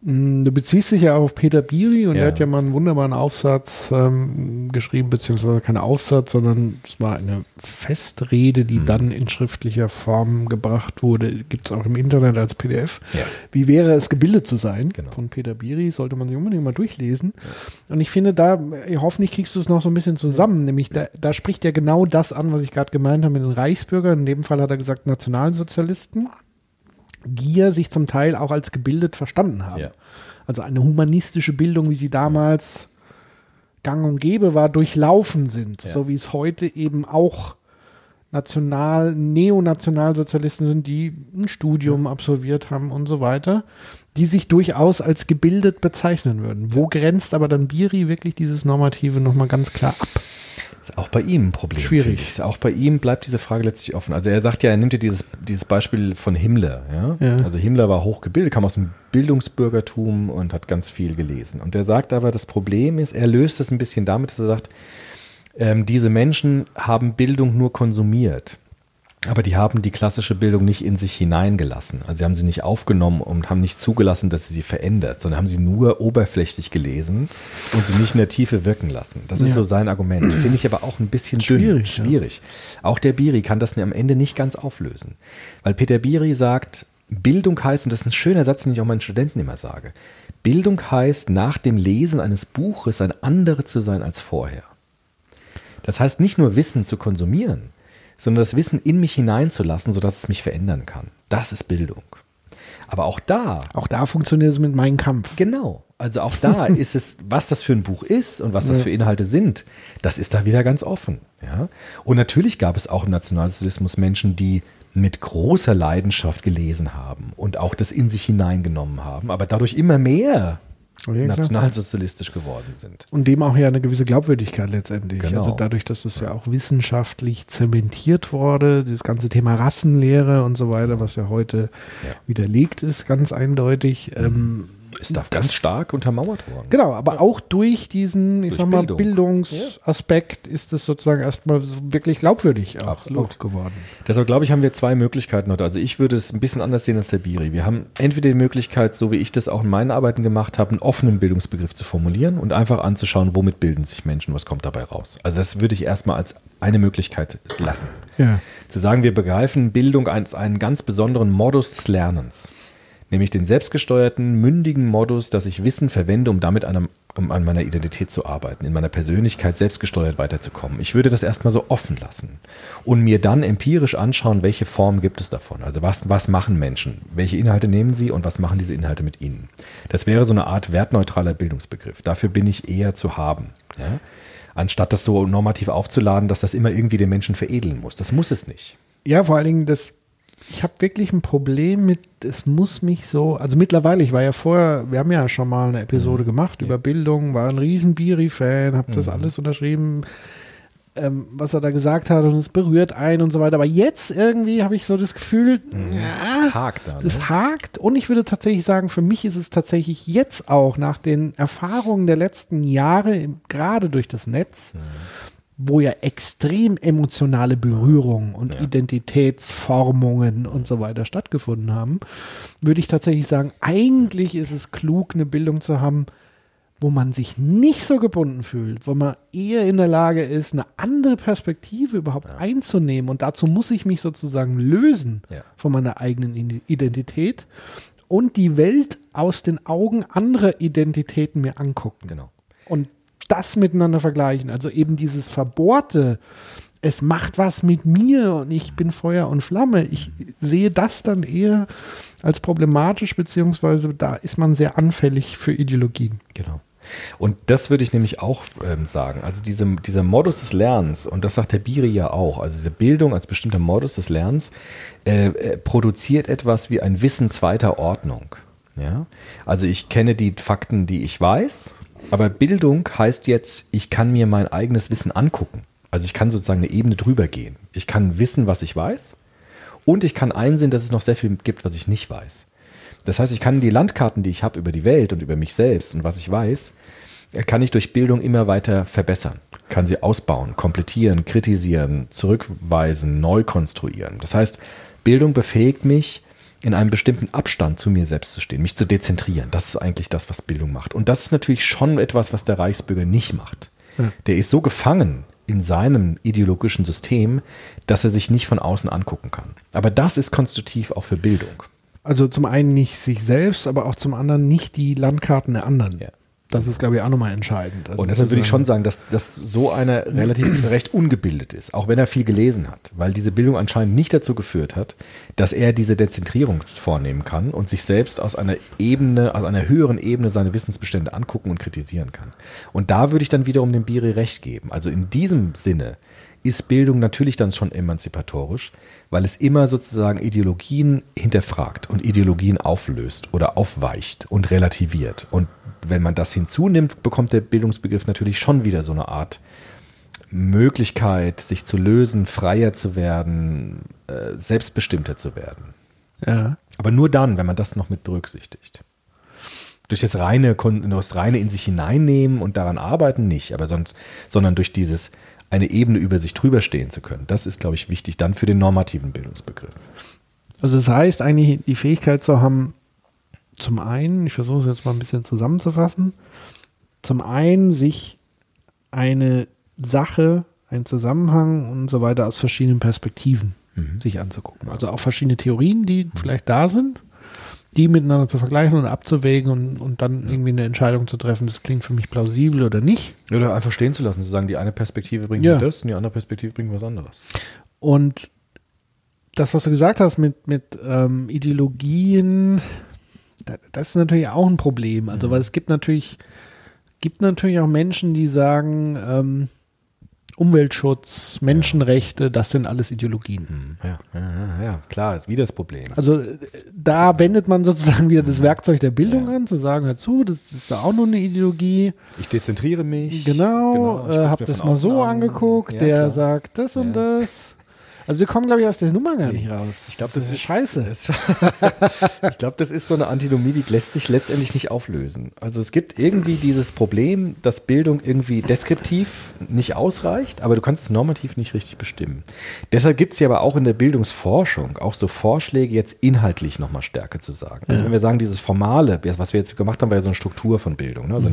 [SPEAKER 1] Mm, Du beziehst dich ja auf Peter Biri und
[SPEAKER 2] Ja.
[SPEAKER 1] er hat ja mal einen wunderbaren Aufsatz ähm, geschrieben, beziehungsweise kein Aufsatz, sondern es war eine Festrede,
[SPEAKER 2] Mhm.
[SPEAKER 1] die dann in schriftlicher Form gebracht wurde. Gibt es auch im Internet als PDF.
[SPEAKER 2] Ja.
[SPEAKER 1] Wie wäre es, gebildet zu sein?
[SPEAKER 2] Genau.
[SPEAKER 1] Von Peter Biri, sollte man sich unbedingt mal durchlesen. Und ich finde, da, äh, hoffentlich kriegst du es noch so ein bisschen zusammen, nämlich da, da spricht er genau das an, was ich gerade gemeint habe mit den Reichsbürgern. In dem Fall hat er gesagt, Nationalsozialisten ja sich zum Teil auch als gebildet verstanden haben.
[SPEAKER 2] Ja.
[SPEAKER 1] Also eine humanistische Bildung, wie sie damals gang und gäbe war, durchlaufen sind.
[SPEAKER 2] Ja.
[SPEAKER 1] So wie es heute eben auch National, Neonationalsozialisten sind, die ein Studium absolviert haben und so weiter, die sich durchaus als gebildet bezeichnen würden. Wo grenzt aber dann Biri wirklich dieses Normative nochmal ganz klar ab?
[SPEAKER 2] Ist auch bei ihm ein Problem.
[SPEAKER 1] Schwierig.
[SPEAKER 2] Ist Auch bei ihm bleibt diese Frage letztlich offen. Also er sagt ja, er nimmt ja dieses, dieses Beispiel von Himmler. Ja?
[SPEAKER 1] Ja.
[SPEAKER 2] Also Himmler war hochgebildet, kam aus dem Bildungsbürgertum und hat ganz viel gelesen. Und er sagt aber, das Problem ist, er löst es ein bisschen damit, dass er sagt, ähm, diese Menschen haben Bildung nur konsumiert. Aber die haben die klassische Bildung nicht in sich hineingelassen. Also sie haben sie nicht aufgenommen und haben nicht zugelassen, dass sie sie verändert, sondern haben sie nur oberflächlich gelesen und sie nicht in der Tiefe wirken lassen. Das ist
[SPEAKER 1] Ja.
[SPEAKER 2] so sein Argument. Finde ich aber auch ein bisschen dünn.
[SPEAKER 1] Schwierig, ja.
[SPEAKER 2] Schwierig. Auch der Biri kann das am Ende nicht ganz auflösen. Weil Peter Biri sagt, Bildung heißt, und das ist ein schöner Satz, den ich auch meinen Studenten immer sage, Bildung heißt, nach dem Lesen eines Buches ein anderer zu sein als vorher. Das heißt nicht nur Wissen zu konsumieren, sondern das Wissen in mich hineinzulassen, sodass es mich verändern kann. Das ist Bildung. Aber auch da,
[SPEAKER 1] Auch da funktioniert es mit meinem Kampf.
[SPEAKER 2] genau, also auch da ist es, was das für ein Buch ist und was das für Inhalte sind, das ist da wieder ganz offen. Ja? Und natürlich gab es auch im Nationalsozialismus Menschen, die mit großer Leidenschaft gelesen haben und auch das in sich hineingenommen haben, aber dadurch immer mehr
[SPEAKER 1] Klar.
[SPEAKER 2] nationalsozialistisch geworden sind.
[SPEAKER 1] Und dem auch ja eine gewisse Glaubwürdigkeit letztendlich.
[SPEAKER 2] Genau.
[SPEAKER 1] Also dadurch, dass es ja auch wissenschaftlich zementiert wurde, das ganze Thema Rassenlehre und so weiter, was ja heute
[SPEAKER 2] Ja.
[SPEAKER 1] widerlegt ist, ganz eindeutig. Ähm,
[SPEAKER 2] Ist da ganz stark untermauert worden.
[SPEAKER 1] genau, aber auch durch diesen, ich
[SPEAKER 2] Durch
[SPEAKER 1] sag mal,
[SPEAKER 2] Bildung.
[SPEAKER 1] Bildungsaspekt ist es sozusagen erstmal wirklich glaubwürdig auch,
[SPEAKER 2] Absolut.
[SPEAKER 1] auch geworden.
[SPEAKER 2] Deshalb glaube ich, haben wir zwei Möglichkeiten heute. Also ich würde es ein bisschen anders sehen als der Biri. Wir haben entweder die Möglichkeit, so wie ich das auch in meinen Arbeiten gemacht habe, einen offenen Bildungsbegriff zu formulieren und einfach anzuschauen, womit bilden sich Menschen, was kommt dabei raus. Also das würde ich erstmal als eine Möglichkeit lassen.
[SPEAKER 1] Ja.
[SPEAKER 2] Zu sagen, wir begreifen Bildung als einen ganz besonderen Modus des Lernens. Nämlich den selbstgesteuerten, mündigen Modus, dass ich Wissen verwende, um damit an, um an meiner Identität zu arbeiten, in meiner Persönlichkeit selbstgesteuert weiterzukommen. Ich würde das erstmal so offen lassen und mir dann empirisch anschauen, welche Formen gibt es davon. Also was, was machen Menschen? Welche Inhalte nehmen sie und was machen diese Inhalte mit ihnen? Das wäre so eine Art wertneutraler Bildungsbegriff. Dafür bin ich eher zu haben. Ja? Anstatt das so normativ aufzuladen, dass das immer irgendwie den Menschen veredeln muss. Das muss es nicht.
[SPEAKER 1] Ja, vor allen Dingen, das, ich habe wirklich ein Problem mit, es muss mich so, also mittlerweile, ich war ja vorher, wir haben ja schon mal eine Episode gemacht über Bildung, war ein riesen Biri-Fan, habe das alles unterschrieben, ähm, was er da gesagt hat und es berührt einen und so weiter. Aber jetzt irgendwie habe ich so das Gefühl, ja,
[SPEAKER 2] Das hakt da. Ne?
[SPEAKER 1] das hakt. Und ich würde tatsächlich sagen, für mich ist es tatsächlich jetzt auch nach den Erfahrungen der letzten Jahre, gerade durch das Netz, wo ja extrem emotionale Berührungen und
[SPEAKER 2] Ja.
[SPEAKER 1] Identitätsformungen und so weiter stattgefunden haben, würde ich tatsächlich sagen, eigentlich ist es klug, eine Bildung zu haben, wo man sich nicht so gebunden fühlt, wo man eher in der Lage ist, eine andere Perspektive überhaupt einzunehmen. Und dazu muss ich mich sozusagen lösen
[SPEAKER 2] Ja.
[SPEAKER 1] von meiner eigenen Identität und die Welt aus den Augen anderer Identitäten mir angucken
[SPEAKER 2] Genau.
[SPEAKER 1] und das miteinander vergleichen. Also eben dieses Verbohrte, es macht was mit mir und ich bin Feuer und Flamme. Ich sehe das dann eher als problematisch, beziehungsweise da ist man sehr anfällig für Ideologien.
[SPEAKER 2] Genau. Und das würde ich nämlich auch ähm, sagen. Also diese, dieser Modus des Lernens, und das sagt der Biri ja auch, also diese Bildung als bestimmter Modus des Lernens, äh, äh, produziert etwas wie ein Wissen zweiter Ordnung. Ja? Also ich kenne die Fakten, die ich weiß, aber Bildung heißt jetzt, ich kann mir mein eigenes Wissen angucken. Also ich kann sozusagen eine Ebene drüber gehen. Ich kann wissen, was ich weiß, und ich kann einsehen, dass es noch sehr viel gibt, was ich nicht weiß. Das heißt, ich kann die Landkarten, die ich habe über die Welt und über mich selbst und was ich weiß, kann ich durch Bildung immer weiter verbessern. Kann sie ausbauen, komplettieren, kritisieren, zurückweisen, neu konstruieren. Das heißt, Bildung befähigt mich, in einem bestimmten Abstand zu mir selbst zu stehen, mich zu dezentrieren. Das ist eigentlich das, was Bildung macht. Und das ist natürlich schon etwas, was der Reichsbürger nicht macht. Der ist so gefangen in seinem ideologischen System, dass er sich nicht von außen angucken kann. Aber das ist konstitutiv auch für Bildung.
[SPEAKER 1] Also zum einen nicht sich selbst, aber auch zum anderen nicht die Landkarten der anderen.
[SPEAKER 2] Ja.
[SPEAKER 1] Das ist, glaube ich, auch nochmal entscheidend. Also
[SPEAKER 2] Und deshalb würde ich schon sagen, dass, dass so einer relativ recht ungebildet ist, auch wenn er viel gelesen hat, weil diese Bildung anscheinend nicht dazu geführt hat, dass er diese Dezentrierung vornehmen kann und sich selbst aus einer Ebene, aus einer höheren Ebene seine Wissensbestände angucken und kritisieren kann. Und da würde ich dann wiederum dem Biri recht geben. Also in diesem Sinne ist Bildung natürlich dann schon emanzipatorisch, weil es immer sozusagen Ideologien hinterfragt und Ideologien auflöst oder aufweicht und relativiert. Und wenn man das hinzunimmt, bekommt der Bildungsbegriff natürlich schon wieder so eine Art Möglichkeit, sich zu lösen, freier zu werden, äh, selbstbestimmter zu werden.
[SPEAKER 1] Ja.
[SPEAKER 2] Aber nur dann, wenn man das noch mit berücksichtigt. Durch das reine, das reine in sich hineinnehmen und daran arbeiten nicht, aber sonst, sondern durch dieses eine Ebene über sich drüber stehen zu können. Das ist, glaube ich, wichtig dann für den normativen Bildungsbegriff.
[SPEAKER 1] Also das heißt eigentlich die Fähigkeit zu haben, zum einen, ich versuche es jetzt mal ein bisschen zusammenzufassen, zum einen sich eine Sache, einen Zusammenhang und so weiter aus verschiedenen Perspektiven sich anzugucken. Also auch verschiedene Theorien, die vielleicht da sind, die miteinander zu vergleichen und abzuwägen und, und dann irgendwie eine Entscheidung zu treffen, das klingt für mich plausibel oder nicht.
[SPEAKER 2] Oder einfach stehen zu lassen, zu sagen, die eine Perspektive bringt
[SPEAKER 1] Ja.
[SPEAKER 2] mir das und die andere Perspektive bringt was anderes.
[SPEAKER 1] Und das, was du gesagt hast mit, mit ähm, Ideologien, da, das ist natürlich auch ein Problem. Also, weil es gibt natürlich, gibt natürlich auch Menschen, die sagen, ähm, Umweltschutz, Menschenrechte, das sind alles Ideologien.
[SPEAKER 2] Ja, ja, ja, ja, klar, ist wieder das Problem.
[SPEAKER 1] Also äh, da wendet man sozusagen wieder das Werkzeug der Bildung an, zu sagen, hör zu, das ist da auch nur eine Ideologie.
[SPEAKER 2] Ich dezentriere mich.
[SPEAKER 1] Genau,
[SPEAKER 2] ich
[SPEAKER 1] äh, hab das mal so
[SPEAKER 2] an.
[SPEAKER 1] angeguckt,
[SPEAKER 2] Ja,
[SPEAKER 1] der
[SPEAKER 2] klar.
[SPEAKER 1] sagt das und
[SPEAKER 2] Ja.
[SPEAKER 1] das. Also wir kommen, glaube ich, aus der Nummer gar nicht raus.
[SPEAKER 2] Ich glaube, das, ist
[SPEAKER 1] scheiße.
[SPEAKER 2] Ist, ich glaube, das ist so eine Antinomie, die lässt sich letztendlich nicht auflösen. Also es gibt irgendwie dieses Problem, dass Bildung irgendwie deskriptiv nicht ausreicht, aber du kannst es normativ nicht richtig bestimmen. Deshalb gibt es ja aber auch in der Bildungsforschung auch so Vorschläge, jetzt inhaltlich nochmal stärker zu sagen. Also wenn wir sagen, dieses Formale, was wir jetzt gemacht haben, war ja so eine Struktur von Bildung, ne? also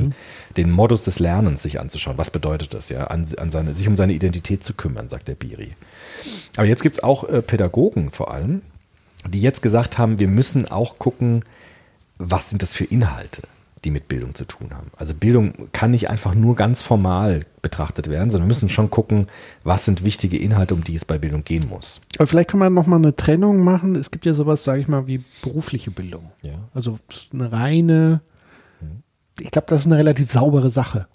[SPEAKER 2] den Modus des Lernens sich anzuschauen. Was bedeutet das ja? An, an seine, sich um seine Identität zu kümmern, sagt der Biri. Aber jetzt gibt es auch äh, Pädagogen vor allem, die jetzt gesagt haben, wir müssen auch gucken, was sind das für Inhalte, die mit Bildung zu tun haben. Also Bildung kann nicht einfach nur ganz formal betrachtet werden, sondern wir müssen schon gucken, was sind wichtige Inhalte, um die es bei Bildung gehen muss.
[SPEAKER 1] Aber vielleicht kann man noch mal eine Trennung machen. Es gibt ja sowas, sage ich mal, wie berufliche Bildung.
[SPEAKER 2] Ja.
[SPEAKER 1] Also eine reine, ich glaube, das ist eine relativ saubere Sache.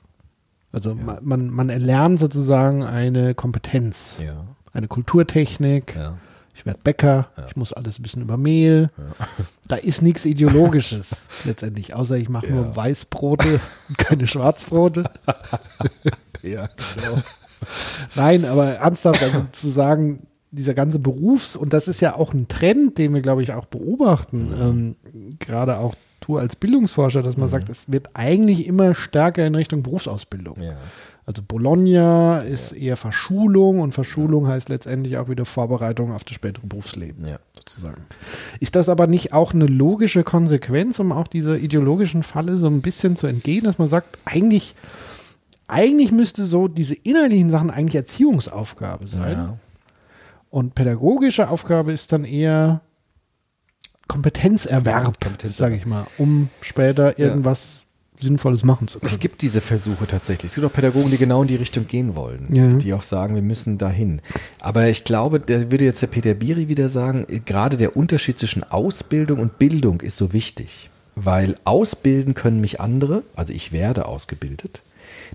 [SPEAKER 1] Also ma- man, man erlernt sozusagen eine Kompetenz,
[SPEAKER 2] Ja.
[SPEAKER 1] eine Kulturtechnik.
[SPEAKER 2] Ja.
[SPEAKER 1] Ich werde Bäcker, ich muss alles wissen über Mehl. Da ist nichts Ideologisches letztendlich, außer ich mache
[SPEAKER 2] Ja.
[SPEAKER 1] nur Weißbrote und keine Schwarzbrote.
[SPEAKER 2] Ja, genau.
[SPEAKER 1] Nein, aber ernsthaft, also zu sagen, dieser ganze Berufs- und das ist ja auch ein Trend, den wir, glaube ich, auch beobachten, ähm, gerade auch tue als Bildungsforscher, dass man sagt, es wird eigentlich immer stärker in Richtung Berufsausbildung.
[SPEAKER 2] Ja.
[SPEAKER 1] Also Bologna ist eher Verschulung und Verschulung heißt letztendlich auch wieder Vorbereitung auf das spätere Berufsleben
[SPEAKER 2] Ja.
[SPEAKER 1] sozusagen. Ist das aber nicht auch eine logische Konsequenz, um auch dieser ideologischen Falle so ein bisschen zu entgehen, dass man sagt, eigentlich, eigentlich müsste so diese innerlichen Sachen eigentlich Erziehungsaufgabe sein
[SPEAKER 2] Ja.
[SPEAKER 1] und pädagogische Aufgabe ist dann eher Kompetenzerwerb,
[SPEAKER 2] Kompetenzerwerb.
[SPEAKER 1] sage ich mal, um später irgendwas Sinnvolles machen zu können.
[SPEAKER 2] Es gibt diese Versuche tatsächlich. Es gibt auch Pädagogen, die genau in die Richtung gehen wollen,
[SPEAKER 1] Ja.
[SPEAKER 2] die auch sagen, wir müssen dahin. Aber ich glaube, da würde jetzt der Peter Biri wieder sagen, gerade der Unterschied zwischen Ausbildung und Bildung ist so wichtig. Weil ausbilden können mich andere, also ich werde ausgebildet.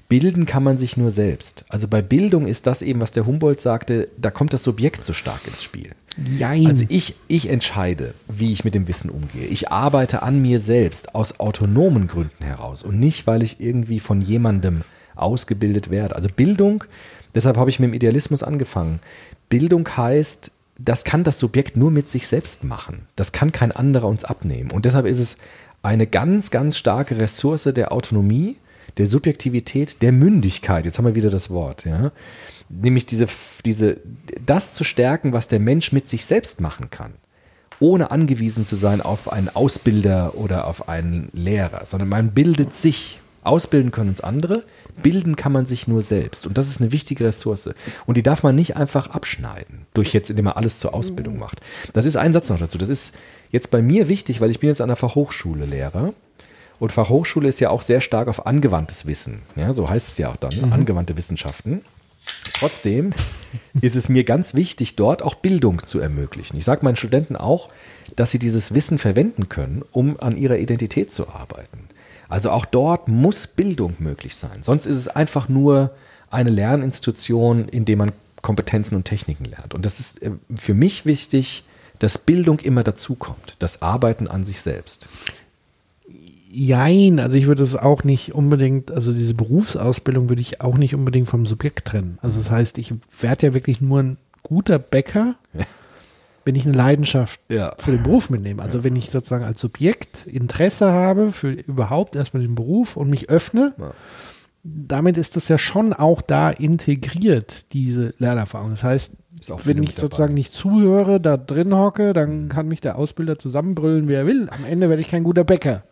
[SPEAKER 2] Bilden kann man sich nur selbst. Also bei Bildung ist das eben, was der Humboldt sagte, da kommt das Subjekt so stark ins Spiel.
[SPEAKER 1] Jein.
[SPEAKER 2] Also ich, ich entscheide, wie ich mit dem Wissen umgehe. Ich arbeite an mir selbst aus autonomen Gründen heraus und nicht, weil ich irgendwie von jemandem ausgebildet werde. Also Bildung, deshalb habe ich mit dem Idealismus angefangen. Bildung heißt, das kann das Subjekt nur mit sich selbst machen. Das kann kein anderer uns abnehmen. Und deshalb ist es eine ganz, ganz starke Ressource der Autonomie, der Subjektivität, der Mündigkeit. Jetzt haben wir wieder das Wort, ja. Nämlich diese, diese, das zu stärken, was der Mensch mit sich selbst machen kann. Ohne angewiesen zu sein auf einen Ausbilder oder auf einen Lehrer, sondern man bildet sich. Ausbilden können uns andere, bilden kann man sich nur selbst. Und das ist eine wichtige Ressource. Und die darf man nicht einfach abschneiden, durch jetzt, indem man alles zur Ausbildung macht. Das ist ein Satz noch dazu. Das ist jetzt bei mir wichtig, weil ich bin jetzt an der Fachhochschule Lehrer. Und Fachhochschule ist ja auch sehr stark auf angewandtes Wissen. Ja, so heißt es ja auch dann, angewandte Wissenschaften. Trotzdem ist es mir ganz wichtig, dort auch Bildung zu ermöglichen. Ich sage meinen Studenten auch, dass sie dieses Wissen verwenden können, um an ihrer Identität zu arbeiten. Also auch dort muss Bildung möglich sein. Sonst ist es einfach nur eine Lerninstitution, in der man Kompetenzen und Techniken lernt. Und das ist äh, für mich wichtig, dass Bildung immer dazukommt, das Arbeiten an sich selbst.
[SPEAKER 1] Jein, also ich würde es auch nicht unbedingt, also diese Berufsausbildung würde ich auch nicht unbedingt vom Subjekt trennen. Also das heißt, ich werde ja wirklich nur ein guter Bäcker, wenn ich eine Leidenschaft
[SPEAKER 2] Ja.
[SPEAKER 1] für den Beruf mitnehme. Also wenn ich sozusagen als Subjekt Interesse habe für überhaupt erstmal den Beruf und mich öffne,
[SPEAKER 2] Ja.
[SPEAKER 1] Damit ist das ja schon auch da integriert, diese Lernerfahrung. Das heißt, wenn ich
[SPEAKER 2] mit dabei.
[SPEAKER 1] sozusagen nicht zuhöre, da drin hocke, dann kann mich der Ausbilder zusammenbrüllen, wie er will. Am Ende werde ich kein guter Bäcker.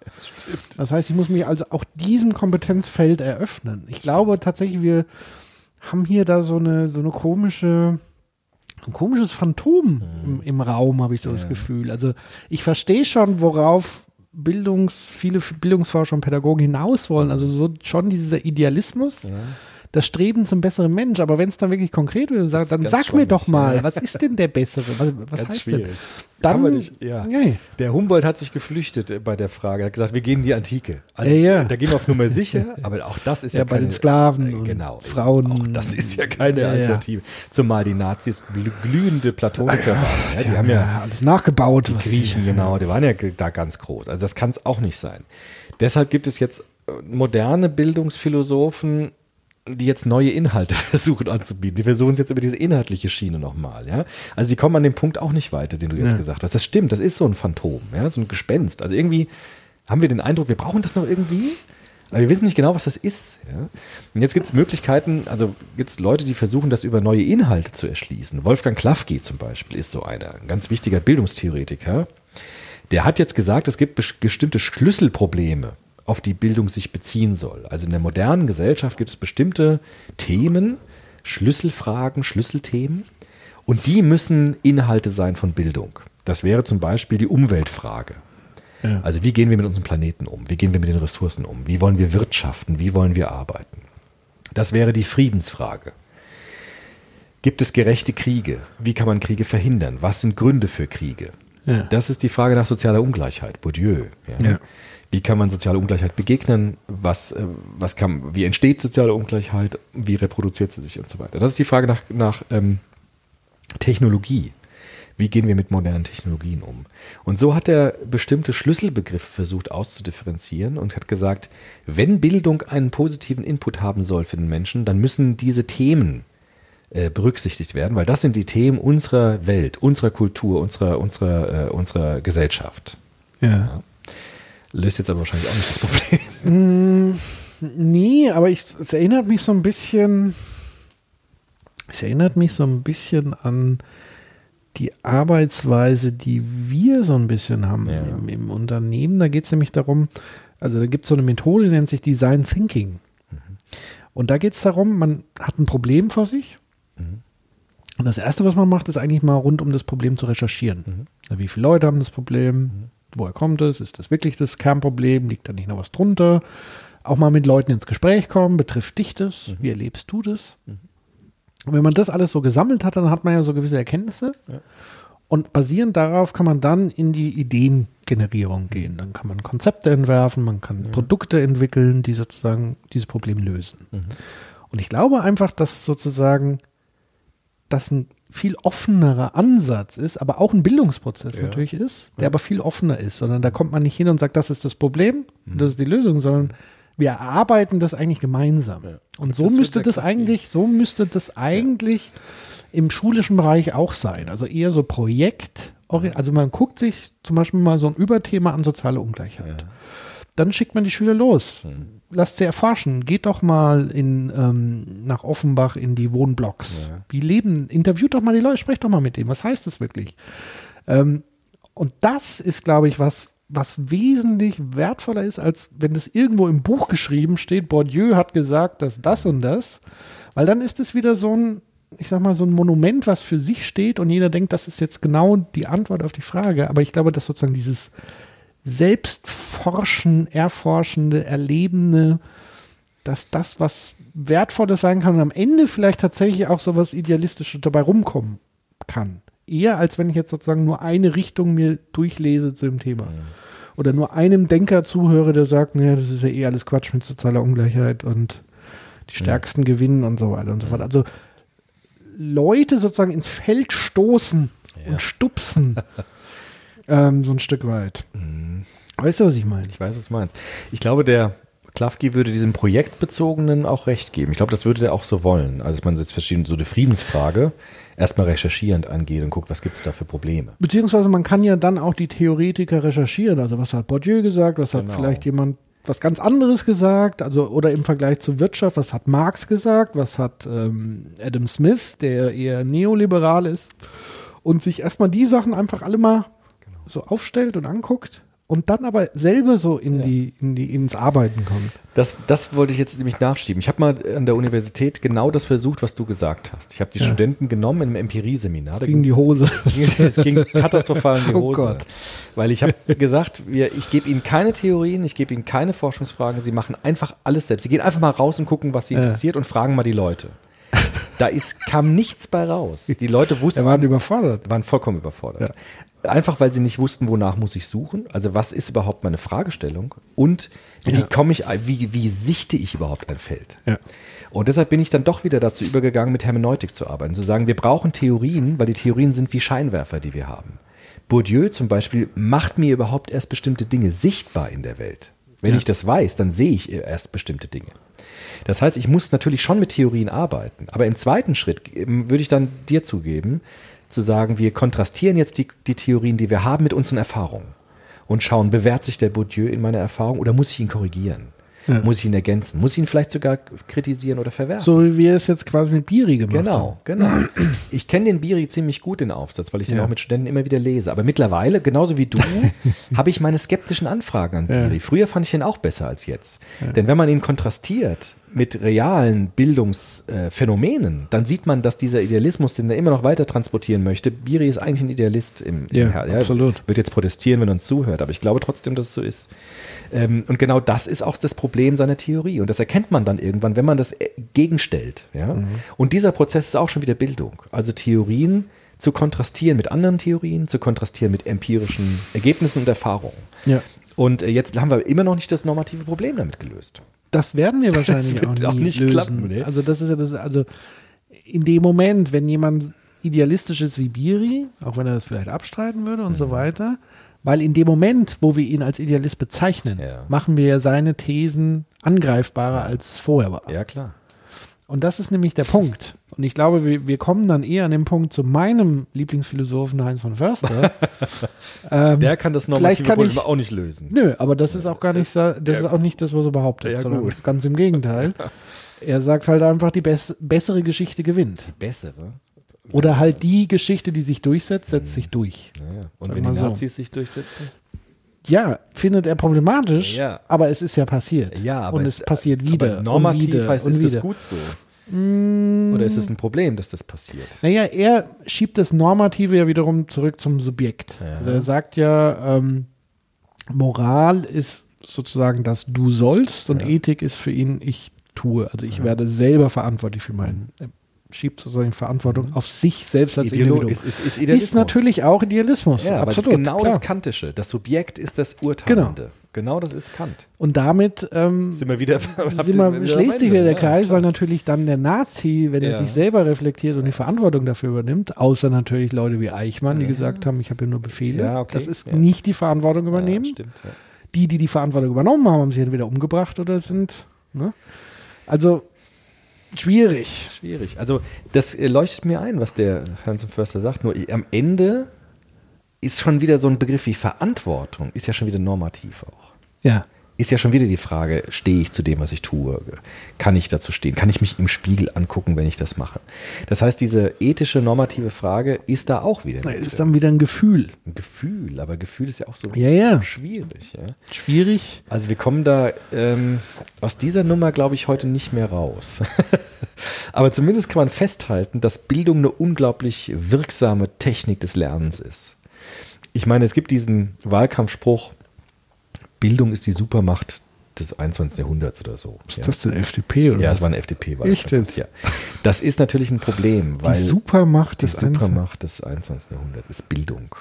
[SPEAKER 1] Das heißt, ich muss mich also auch diesem Kompetenzfeld eröffnen. Ich glaube tatsächlich, wir haben hier da so eine, so eine komische, ein komisches Phantom im, im Raum, habe ich so das Gefühl. Also ich verstehe schon, worauf Bildungs, viele Bildungsforscher und Pädagogen hinaus wollen. Also so schon dieser Idealismus. Das Streben zum besseren Mensch, aber wenn es dann wirklich konkret wird, dann
[SPEAKER 2] ganz
[SPEAKER 1] sag mir doch mal, was ist denn der bessere? Was, was
[SPEAKER 2] Ganz
[SPEAKER 1] heißt
[SPEAKER 2] schwierig.
[SPEAKER 1] denn? Dann,
[SPEAKER 2] nicht, ja.
[SPEAKER 1] Nee.
[SPEAKER 2] Der Humboldt hat sich geflüchtet äh, bei der Frage. Er hat gesagt, wir gehen in die Antike. Also
[SPEAKER 1] Ja, ja.
[SPEAKER 2] da gehen wir auf Nummer sicher, aber auch das ist ja,
[SPEAKER 1] Ja, bei
[SPEAKER 2] keine,
[SPEAKER 1] den Sklaven und
[SPEAKER 2] genau,
[SPEAKER 1] Frauen.
[SPEAKER 2] Auch das ist ja keine
[SPEAKER 1] Ja.
[SPEAKER 2] Alternative. Zumal die Nazis glü- glühende Platoniker waren. Ja, die haben ja
[SPEAKER 1] alles nachgebaut.
[SPEAKER 2] die Griechen, genau, die waren ja da ganz groß. Also das kann es auch nicht sein. Deshalb gibt es jetzt äh, moderne Bildungsphilosophen, die jetzt neue Inhalte versuchen anzubieten. Die versuchen es jetzt über diese inhaltliche Schiene nochmal, ja. Also die kommen an dem Punkt auch nicht weiter, den du jetzt
[SPEAKER 1] Ja.
[SPEAKER 2] gesagt hast. Das stimmt, das ist so ein Phantom, ja, so ein Gespenst. Also irgendwie haben wir den Eindruck, wir brauchen das noch irgendwie. Aber wir wissen nicht genau, was das ist. Ja? Und jetzt gibt es Möglichkeiten, also gibt es Leute, die versuchen, das über neue Inhalte zu erschließen. Wolfgang Klafki zum Beispiel ist so einer, ein ganz wichtiger Bildungstheoretiker. Der hat jetzt gesagt, es gibt bes- bestimmte Schlüsselprobleme, auf die Bildung sich beziehen soll. Also in der modernen Gesellschaft gibt es bestimmte Themen, Schlüsselfragen, Schlüsselthemen. Und die müssen Inhalte sein von Bildung. Das wäre zum Beispiel die Umweltfrage.
[SPEAKER 1] Ja.
[SPEAKER 2] Also wie gehen wir mit unserem Planeten um? Wie gehen wir mit den Ressourcen um? Wie wollen wir wirtschaften? Wie wollen wir arbeiten? Das wäre die Friedensfrage. Gibt es gerechte Kriege? Wie kann man Kriege verhindern? Was sind Gründe für Kriege?
[SPEAKER 1] Ja.
[SPEAKER 2] Das ist die Frage nach sozialer Ungleichheit. Bourdieu. Ja.
[SPEAKER 1] Ja.
[SPEAKER 2] Wie kann man soziale Ungleichheit begegnen? Was, äh, was kann, wie entsteht soziale Ungleichheit? Wie reproduziert sie sich und so weiter? Das ist die Frage nach, nach ähm, Technologie. Wie gehen wir mit modernen Technologien um? Und so hat er bestimmte Schlüsselbegriffe versucht auszudifferenzieren und hat gesagt, wenn Bildung einen positiven Input haben soll für den Menschen, dann müssen diese Themen äh, berücksichtigt werden, weil das sind die Themen unserer Welt, unserer Kultur, unserer, unserer, äh, unserer Gesellschaft.
[SPEAKER 1] Ja.
[SPEAKER 2] Löst jetzt aber wahrscheinlich auch nicht das Problem.
[SPEAKER 1] Nee, aber ich, es erinnert mich so ein bisschen, es erinnert mich so ein bisschen an die Arbeitsweise, die wir so ein bisschen haben
[SPEAKER 2] Ja.
[SPEAKER 1] im, im Unternehmen. Da geht es nämlich darum, also da gibt es so eine Methode, die nennt sich Design Thinking. Und da geht es darum, man hat ein Problem vor sich. Und das Erste, was man macht, ist eigentlich mal rund um das Problem zu recherchieren. Ja, Wie viele Leute haben das Problem? Woher kommt es? Ist das wirklich das Kernproblem? Liegt da nicht noch was drunter? Auch mal mit Leuten ins Gespräch kommen. Betrifft dich das? Wie erlebst du das? Und wenn man das alles so gesammelt hat, dann hat man ja so gewisse Erkenntnisse. Und basierend darauf kann man dann in die Ideengenerierung gehen. Dann kann man Konzepte entwerfen, man kann Produkte entwickeln, die sozusagen dieses Problem lösen. Und ich glaube einfach, dass sozusagen das ein viel offenerer Ansatz ist, aber auch ein Bildungsprozess
[SPEAKER 2] Ja.
[SPEAKER 1] natürlich ist, der aber viel offener ist, sondern da kommt man nicht hin und sagt, das ist das Problem,
[SPEAKER 2] Mhm.
[SPEAKER 1] das ist die Lösung, sondern wir erarbeiten das eigentlich gemeinsam. Und so
[SPEAKER 2] Das
[SPEAKER 1] müsste das eigentlich, so müsste das eigentlich im schulischen Bereich auch sein. Also eher so Projekt, also man guckt sich zum Beispiel mal so ein Überthema an soziale Ungleichheit. Dann schickt man die Schüler los.
[SPEAKER 2] Mhm.
[SPEAKER 1] Lasst sie erforschen. Geht doch mal in, ähm, nach Offenbach in die Wohnblocks.
[SPEAKER 2] Ja.
[SPEAKER 1] Wie leben, interviewt doch mal die Leute, sprecht doch mal mit denen. Was heißt das wirklich? Ähm, und das ist, glaube ich, was, was wesentlich wertvoller ist, als wenn das irgendwo im Buch geschrieben steht, Bourdieu hat gesagt, dass das und das. Weil dann ist es wieder so ein, ich sag mal, so ein Monument, was für sich steht und jeder denkt, das ist jetzt genau die Antwort auf die Frage. Aber ich glaube, dass sozusagen dieses Selbstforschen, Erforschende, Erlebende, dass das was Wertvolles sein kann und am Ende vielleicht tatsächlich auch so was Idealistisches dabei rumkommen kann. Eher als wenn ich jetzt sozusagen nur eine Richtung mir durchlese zu dem Thema. Oder nur einem Denker zuhöre, der sagt, naja, das ist ja eh alles Quatsch mit sozialer Ungleichheit und die Stärksten gewinnen und so weiter und so fort. Also Leute sozusagen ins Feld stoßen und stupsen. ähm, so ein Stück weit. Weißt du, was ich meine?
[SPEAKER 2] Ich weiß, was du meinst. Ich glaube, der Klafki würde diesem Projektbezogenen auch recht geben. Ich glaube, das würde er auch so wollen. Also, dass man jetzt verschiedene, so eine Friedensfrage erstmal recherchierend angeht und guckt, was gibt es da für Probleme.
[SPEAKER 1] Beziehungsweise man kann ja dann auch die Theoretiker recherchieren. Also was hat Bourdieu gesagt, was hat
[SPEAKER 2] Genau.
[SPEAKER 1] vielleicht jemand was ganz anderes gesagt, also oder im Vergleich zur Wirtschaft, was hat Marx gesagt, was hat ähm, Adam Smith, der eher neoliberal ist, und sich erstmal die Sachen einfach alle mal so aufstellt und anguckt und dann aber selber so in die, in die, ins Arbeiten kommt.
[SPEAKER 2] Das, das wollte ich jetzt nämlich nachschieben. Ich habe mal an der Universität genau das versucht, was du gesagt hast. Ich habe die Studenten genommen im Empirieseminar. Da
[SPEAKER 1] Gegen die Hose.
[SPEAKER 2] es ging katastrophal in die
[SPEAKER 1] Oh
[SPEAKER 2] Hose.
[SPEAKER 1] Gott.
[SPEAKER 2] Weil ich habe gesagt, wir, ich gebe ihnen keine Theorien, ich gebe ihnen keine Forschungsfragen, sie machen einfach alles selbst. Sie gehen einfach mal raus und gucken, was sie
[SPEAKER 1] Ja.
[SPEAKER 2] interessiert und fragen mal die Leute. Da ist, kam nichts bei raus. Die Leute wussten,
[SPEAKER 1] Er war überfordert.
[SPEAKER 2] waren vollkommen überfordert. Einfach weil sie nicht wussten, wonach muss ich suchen. Also was ist überhaupt meine Fragestellung? Und wie
[SPEAKER 1] Ja.
[SPEAKER 2] komme ich, wie, wie sichte ich überhaupt ein Feld?
[SPEAKER 1] Ja.
[SPEAKER 2] Und deshalb bin ich dann doch wieder dazu übergegangen, mit Hermeneutik zu arbeiten. Zu sagen, wir brauchen Theorien, weil die Theorien sind wie Scheinwerfer, die wir haben. Bourdieu zum Beispiel macht mir überhaupt erst bestimmte Dinge sichtbar in der Welt. Wenn ich das weiß, dann sehe ich erst bestimmte Dinge. Das heißt, ich muss natürlich schon mit Theorien arbeiten. Aber im zweiten Schritt ähm, würde ich dann dir zugeben, zu sagen, wir kontrastieren jetzt die, die Theorien, die wir haben, mit unseren Erfahrungen. Und schauen, bewährt sich der Bourdieu in meiner Erfahrung oder muss ich ihn korrigieren? Muss ich ihn ergänzen? Muss ich ihn vielleicht sogar kritisieren oder verwerfen?
[SPEAKER 1] So wie wir es jetzt quasi mit Biri gemacht haben.
[SPEAKER 2] Genau, genau. Ich kenne den Biri ziemlich gut, den Aufsatz, weil ich
[SPEAKER 1] Ja.
[SPEAKER 2] auch mit Studenten immer wieder lese. Aber mittlerweile, genauso wie du, habe ich meine skeptischen Anfragen an Biri. Früher fand ich den auch besser als jetzt. Denn wenn man ihn kontrastiert mit realen Bildungsphänomenen, dann sieht man, dass dieser Idealismus, den er immer noch weiter transportieren möchte, Biri ist eigentlich ein Idealist im, im
[SPEAKER 1] Ja,
[SPEAKER 2] Her-
[SPEAKER 1] absolut.
[SPEAKER 2] Wird jetzt protestieren, wenn er uns zuhört, aber ich glaube trotzdem, dass es so ist. Ähm, und genau das ist auch das Problem seiner Theorie. Und das erkennt man dann irgendwann, wenn man das äh, gegenstellt. Ja?
[SPEAKER 1] Mhm.
[SPEAKER 2] Und dieser Prozess ist auch schon wieder Bildung. Also Theorien zu kontrastieren mit anderen Theorien, zu kontrastieren mit empirischen Ergebnissen und Erfahrungen.
[SPEAKER 1] Ja.
[SPEAKER 2] Und äh, jetzt haben wir immer noch nicht das normative Problem damit gelöst.
[SPEAKER 1] Das werden wir wahrscheinlich auch,
[SPEAKER 2] auch nicht
[SPEAKER 1] lösen.
[SPEAKER 2] klappen, ne?
[SPEAKER 1] Also das ist ja das, also in dem Moment, wenn jemand idealistisch ist wie Biri, auch wenn er das vielleicht abstreiten würde und
[SPEAKER 2] Mhm.
[SPEAKER 1] so weiter, weil in dem Moment, wo wir ihn als Idealist bezeichnen,
[SPEAKER 2] Ja.
[SPEAKER 1] machen wir ja seine Thesen angreifbarer als vorher war.
[SPEAKER 2] Ja, klar.
[SPEAKER 1] Und das ist nämlich der Punkt. Und ich glaube, wir, wir kommen dann eher an den Punkt zu meinem Lieblingsphilosophen Heinz von Förster. ähm,
[SPEAKER 2] Der kann das normative
[SPEAKER 1] kann ich-
[SPEAKER 2] auch nicht lösen.
[SPEAKER 1] Nö, aber das ist auch gar nicht, das ist auch nicht das, was er behauptet,
[SPEAKER 2] Ja,
[SPEAKER 1] sondern
[SPEAKER 2] gut.
[SPEAKER 1] ganz im Gegenteil. Er sagt halt einfach, die bess bessere Geschichte gewinnt.
[SPEAKER 2] Bessere.
[SPEAKER 1] Oder halt die Geschichte, die sich durchsetzt, setzt sich durch.
[SPEAKER 2] Ja, ja. Und
[SPEAKER 1] Sag
[SPEAKER 2] wenn die
[SPEAKER 1] so.
[SPEAKER 2] Nazis sich durchsetzen?
[SPEAKER 1] Ja, findet er problematisch,
[SPEAKER 2] Ja.
[SPEAKER 1] aber es ist ja passiert.
[SPEAKER 2] Ja, aber
[SPEAKER 1] und es, passiert wieder.
[SPEAKER 2] Aber normativ
[SPEAKER 1] und wieder
[SPEAKER 2] heißt,
[SPEAKER 1] und
[SPEAKER 2] ist
[SPEAKER 1] wieder.
[SPEAKER 2] das gut so?
[SPEAKER 1] Mm,
[SPEAKER 2] Oder ist es ein Problem, dass das passiert?
[SPEAKER 1] Naja, er schiebt das Normative ja wiederum zurück zum Subjekt. Also er sagt ja, ähm, Moral ist sozusagen das Du sollst und. Ethik ist für ihn ich tue. Also ich werde selber verantwortlich für meinen. Er schiebt sozusagen Verantwortung auf sich selbst als
[SPEAKER 2] Ideolo
[SPEAKER 1] Individuum.
[SPEAKER 2] ist, ist, ist
[SPEAKER 1] Ist,
[SPEAKER 2] Idealismus.
[SPEAKER 1] natürlich auch Idealismus.
[SPEAKER 2] Ja, aber das
[SPEAKER 1] absolut.
[SPEAKER 2] ist genau
[SPEAKER 1] klar.
[SPEAKER 2] das Kantische. Das Subjekt ist das Urteilende. Genau, das ist Kant.
[SPEAKER 1] Und damit ähm,
[SPEAKER 2] Sind wir wieder,
[SPEAKER 1] sind wir, schließt sich wieder der Kreis, weil natürlich dann der Nazi, wenn er
[SPEAKER 2] Ja.
[SPEAKER 1] sich selber reflektiert und die Verantwortung dafür übernimmt, außer natürlich Leute wie Eichmann, die gesagt haben, ich habe hier nur Befehle,
[SPEAKER 2] Ja, okay.
[SPEAKER 1] das ist
[SPEAKER 2] Ja.
[SPEAKER 1] nicht die Verantwortung übernehmen.
[SPEAKER 2] Ja, stimmt, ja.
[SPEAKER 1] Die, die die Verantwortung übernommen haben, haben sich entweder umgebracht oder sind, ne? Also, schwierig.
[SPEAKER 2] Schwierig. Also, das äh, leuchtet mir ein, was der Hans und Förster sagt. Nur am Ende ist schon wieder so ein Begriff wie Verantwortung, ist ja schon wieder normativ auch.
[SPEAKER 1] Ja.
[SPEAKER 2] Ist ja schon wieder die Frage, stehe ich zu dem, was ich tue? Kann ich dazu stehen? Kann ich mich im Spiegel angucken, wenn ich das mache? Das heißt, diese ethische, normative Frage ist da auch wieder. Mit
[SPEAKER 1] ist dann wieder ein Gefühl.
[SPEAKER 2] ein Gefühl, aber Gefühl ist ja auch so
[SPEAKER 1] Ja, ja.
[SPEAKER 2] schwierig. Ja?
[SPEAKER 1] Schwierig.
[SPEAKER 2] Also wir kommen da ähm, aus dieser Nummer, glaube ich, heute nicht mehr raus. Aber zumindest kann man festhalten, dass Bildung eine unglaublich wirksame Technik des Lernens ist. Ich meine, es gibt diesen Wahlkampfspruch, Bildung ist die Supermacht des 21. Jahrhunderts oder so.
[SPEAKER 1] Ist
[SPEAKER 2] ja.
[SPEAKER 1] das denn FDP oder
[SPEAKER 2] ja,
[SPEAKER 1] was?
[SPEAKER 2] es war ein FDP.
[SPEAKER 1] Echt jetzt?
[SPEAKER 2] Ja. Das ist natürlich ein Problem, weil
[SPEAKER 1] die Supermacht
[SPEAKER 2] die
[SPEAKER 1] des.
[SPEAKER 2] Supermacht des 21. Jahrhunderts ist Bildung.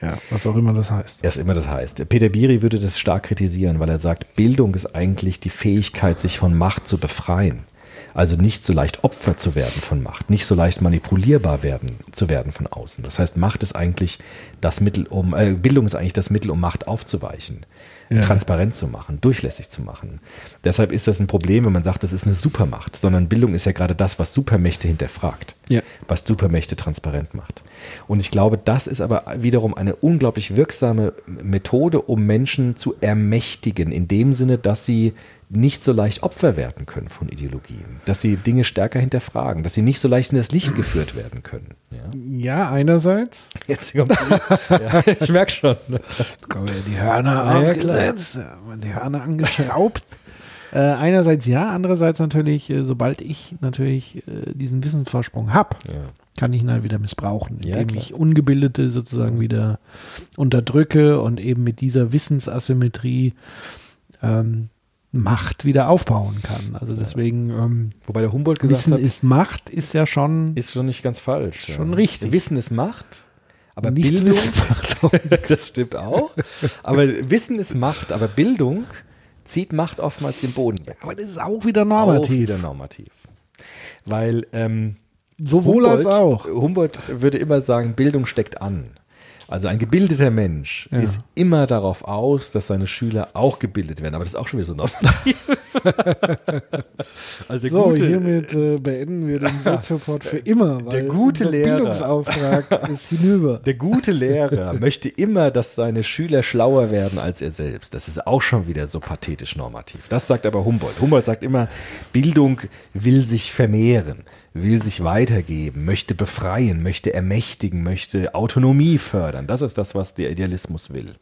[SPEAKER 1] Ja, was auch immer das heißt.
[SPEAKER 2] Erst immer das heißt. Peter Biri würde das stark kritisieren, weil er sagt, Bildung ist eigentlich die Fähigkeit, sich von Macht zu befreien. Also nicht so leicht Opfer zu werden von Macht, nicht so leicht manipulierbar werden zu werden von außen. Das heißt, Macht ist eigentlich das Mittel, um äh, Bildung ist eigentlich das Mittel, um Macht aufzuweichen,
[SPEAKER 1] Ja.
[SPEAKER 2] transparent zu machen, durchlässig zu machen. Deshalb ist das ein Problem, wenn man sagt, das ist eine Supermacht, sondern Bildung ist ja gerade das, was Supermächte hinterfragt
[SPEAKER 1] Ja.
[SPEAKER 2] was Supermächte transparent macht. Und ich glaube, das ist aber wiederum eine unglaublich wirksame Methode, um Menschen zu ermächtigen, in dem Sinne, dass sie nicht so leicht Opfer werden können von Ideologien, dass sie Dinge stärker hinterfragen, dass sie nicht so leicht in das Licht geführt werden können. Ja.
[SPEAKER 1] Ja, einerseits.
[SPEAKER 2] Jetzt kommt ja, ich merke schon.
[SPEAKER 1] Kommen ja die Hörner aufgesetzt, die Hörner angeschraubt. äh, einerseits ja, andererseits natürlich, äh, sobald ich natürlich äh, diesen Wissensvorsprung habe,
[SPEAKER 2] Ja.
[SPEAKER 1] kann ich ihn halt wieder missbrauchen, indem ich Ungebildete sozusagen wieder unterdrücke und eben mit dieser Wissensasymmetrie ähm, Macht wieder aufbauen kann. Also deswegen, ähm,
[SPEAKER 2] Wobei der Humboldt gesagt
[SPEAKER 1] Wissen
[SPEAKER 2] hat,
[SPEAKER 1] ist Macht, ist ja schon
[SPEAKER 2] ist schon nicht ganz falsch.
[SPEAKER 1] Schon richtig.
[SPEAKER 2] Wissen ist Macht, aber
[SPEAKER 1] nichts
[SPEAKER 2] Bildung
[SPEAKER 1] Wissen macht auch
[SPEAKER 2] das stimmt auch. Aber Wissen ist Macht, aber Bildung zieht Macht oftmals den Boden weg.
[SPEAKER 1] Aber das ist auch wieder
[SPEAKER 2] Auch
[SPEAKER 1] normativ.
[SPEAKER 2] wieder normativ. Weil ähm,
[SPEAKER 1] Sowohl als auch.
[SPEAKER 2] Humboldt würde immer sagen, Bildung steckt an. Also ein gebildeter Mensch
[SPEAKER 1] Ja.
[SPEAKER 2] ist immer darauf aus, dass seine Schüler auch gebildet werden. Aber das ist auch schon wieder so normativ. also der
[SPEAKER 1] So,
[SPEAKER 2] gute,
[SPEAKER 1] hiermit äh, beenden wir den Soziopod für immer, weil
[SPEAKER 2] Der gute Lehrer.
[SPEAKER 1] Bildungsauftrag ist hinüber.
[SPEAKER 2] Der gute Lehrer möchte immer, dass seine Schüler schlauer werden als er selbst. Das ist auch schon wieder so pathetisch normativ. Das sagt aber Humboldt. Humboldt sagt immer, Bildung will sich vermehren, will sich weitergeben, möchte befreien, möchte ermächtigen, möchte Autonomie fördern. Das ist das, was der Idealismus will.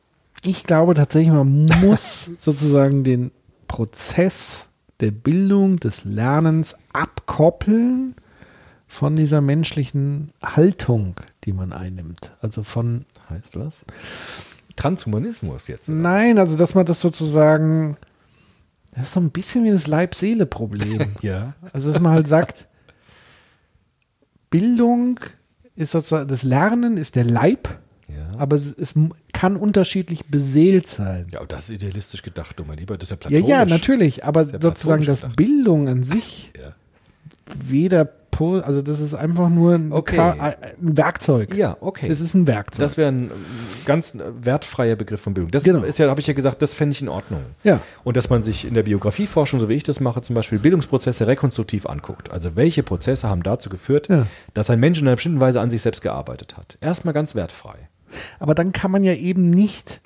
[SPEAKER 1] Ich glaube tatsächlich, man muss sozusagen den Prozess der Bildung, des Lernens abkoppeln von dieser menschlichen Haltung, die man einnimmt. Also von,
[SPEAKER 2] Heißt was? Transhumanismus jetzt. oder?
[SPEAKER 1] nein, also dass man das sozusagen, das ist so ein bisschen wie das Leib-Seele-Problem.
[SPEAKER 2] Ja.
[SPEAKER 1] Also dass man halt sagt, Bildung ist sozusagen, das Lernen ist der Leib,
[SPEAKER 2] Ja.
[SPEAKER 1] aber es, es kann unterschiedlich beseelt sein.
[SPEAKER 2] ja, aber das ist idealistisch gedacht, du mein Lieber. Das ist ja
[SPEAKER 1] Ja,
[SPEAKER 2] platonisch.
[SPEAKER 1] ja, natürlich, aber
[SPEAKER 2] Sehr
[SPEAKER 1] sozusagen, dass
[SPEAKER 2] gedacht.
[SPEAKER 1] Bildung an sich
[SPEAKER 2] Ja.
[SPEAKER 1] weder also das ist einfach nur ein,
[SPEAKER 2] Okay.
[SPEAKER 1] Ka- ein Werkzeug.
[SPEAKER 2] Ja, okay.
[SPEAKER 1] Es ist ein Werkzeug.
[SPEAKER 2] Das wäre ein ganz wertfreier Begriff von Bildung. Das
[SPEAKER 1] Genau.
[SPEAKER 2] ist ja, habe ich ja gesagt, das fände ich in Ordnung.
[SPEAKER 1] Ja.
[SPEAKER 2] Und dass man sich in der Biografieforschung, so wie ich das mache, zum Beispiel Bildungsprozesse rekonstruktiv anguckt. Also welche Prozesse haben dazu geführt,
[SPEAKER 1] Ja.
[SPEAKER 2] dass ein Mensch in einer bestimmten Weise an sich selbst gearbeitet hat. Erstmal ganz wertfrei.
[SPEAKER 1] Aber dann kann man ja eben nicht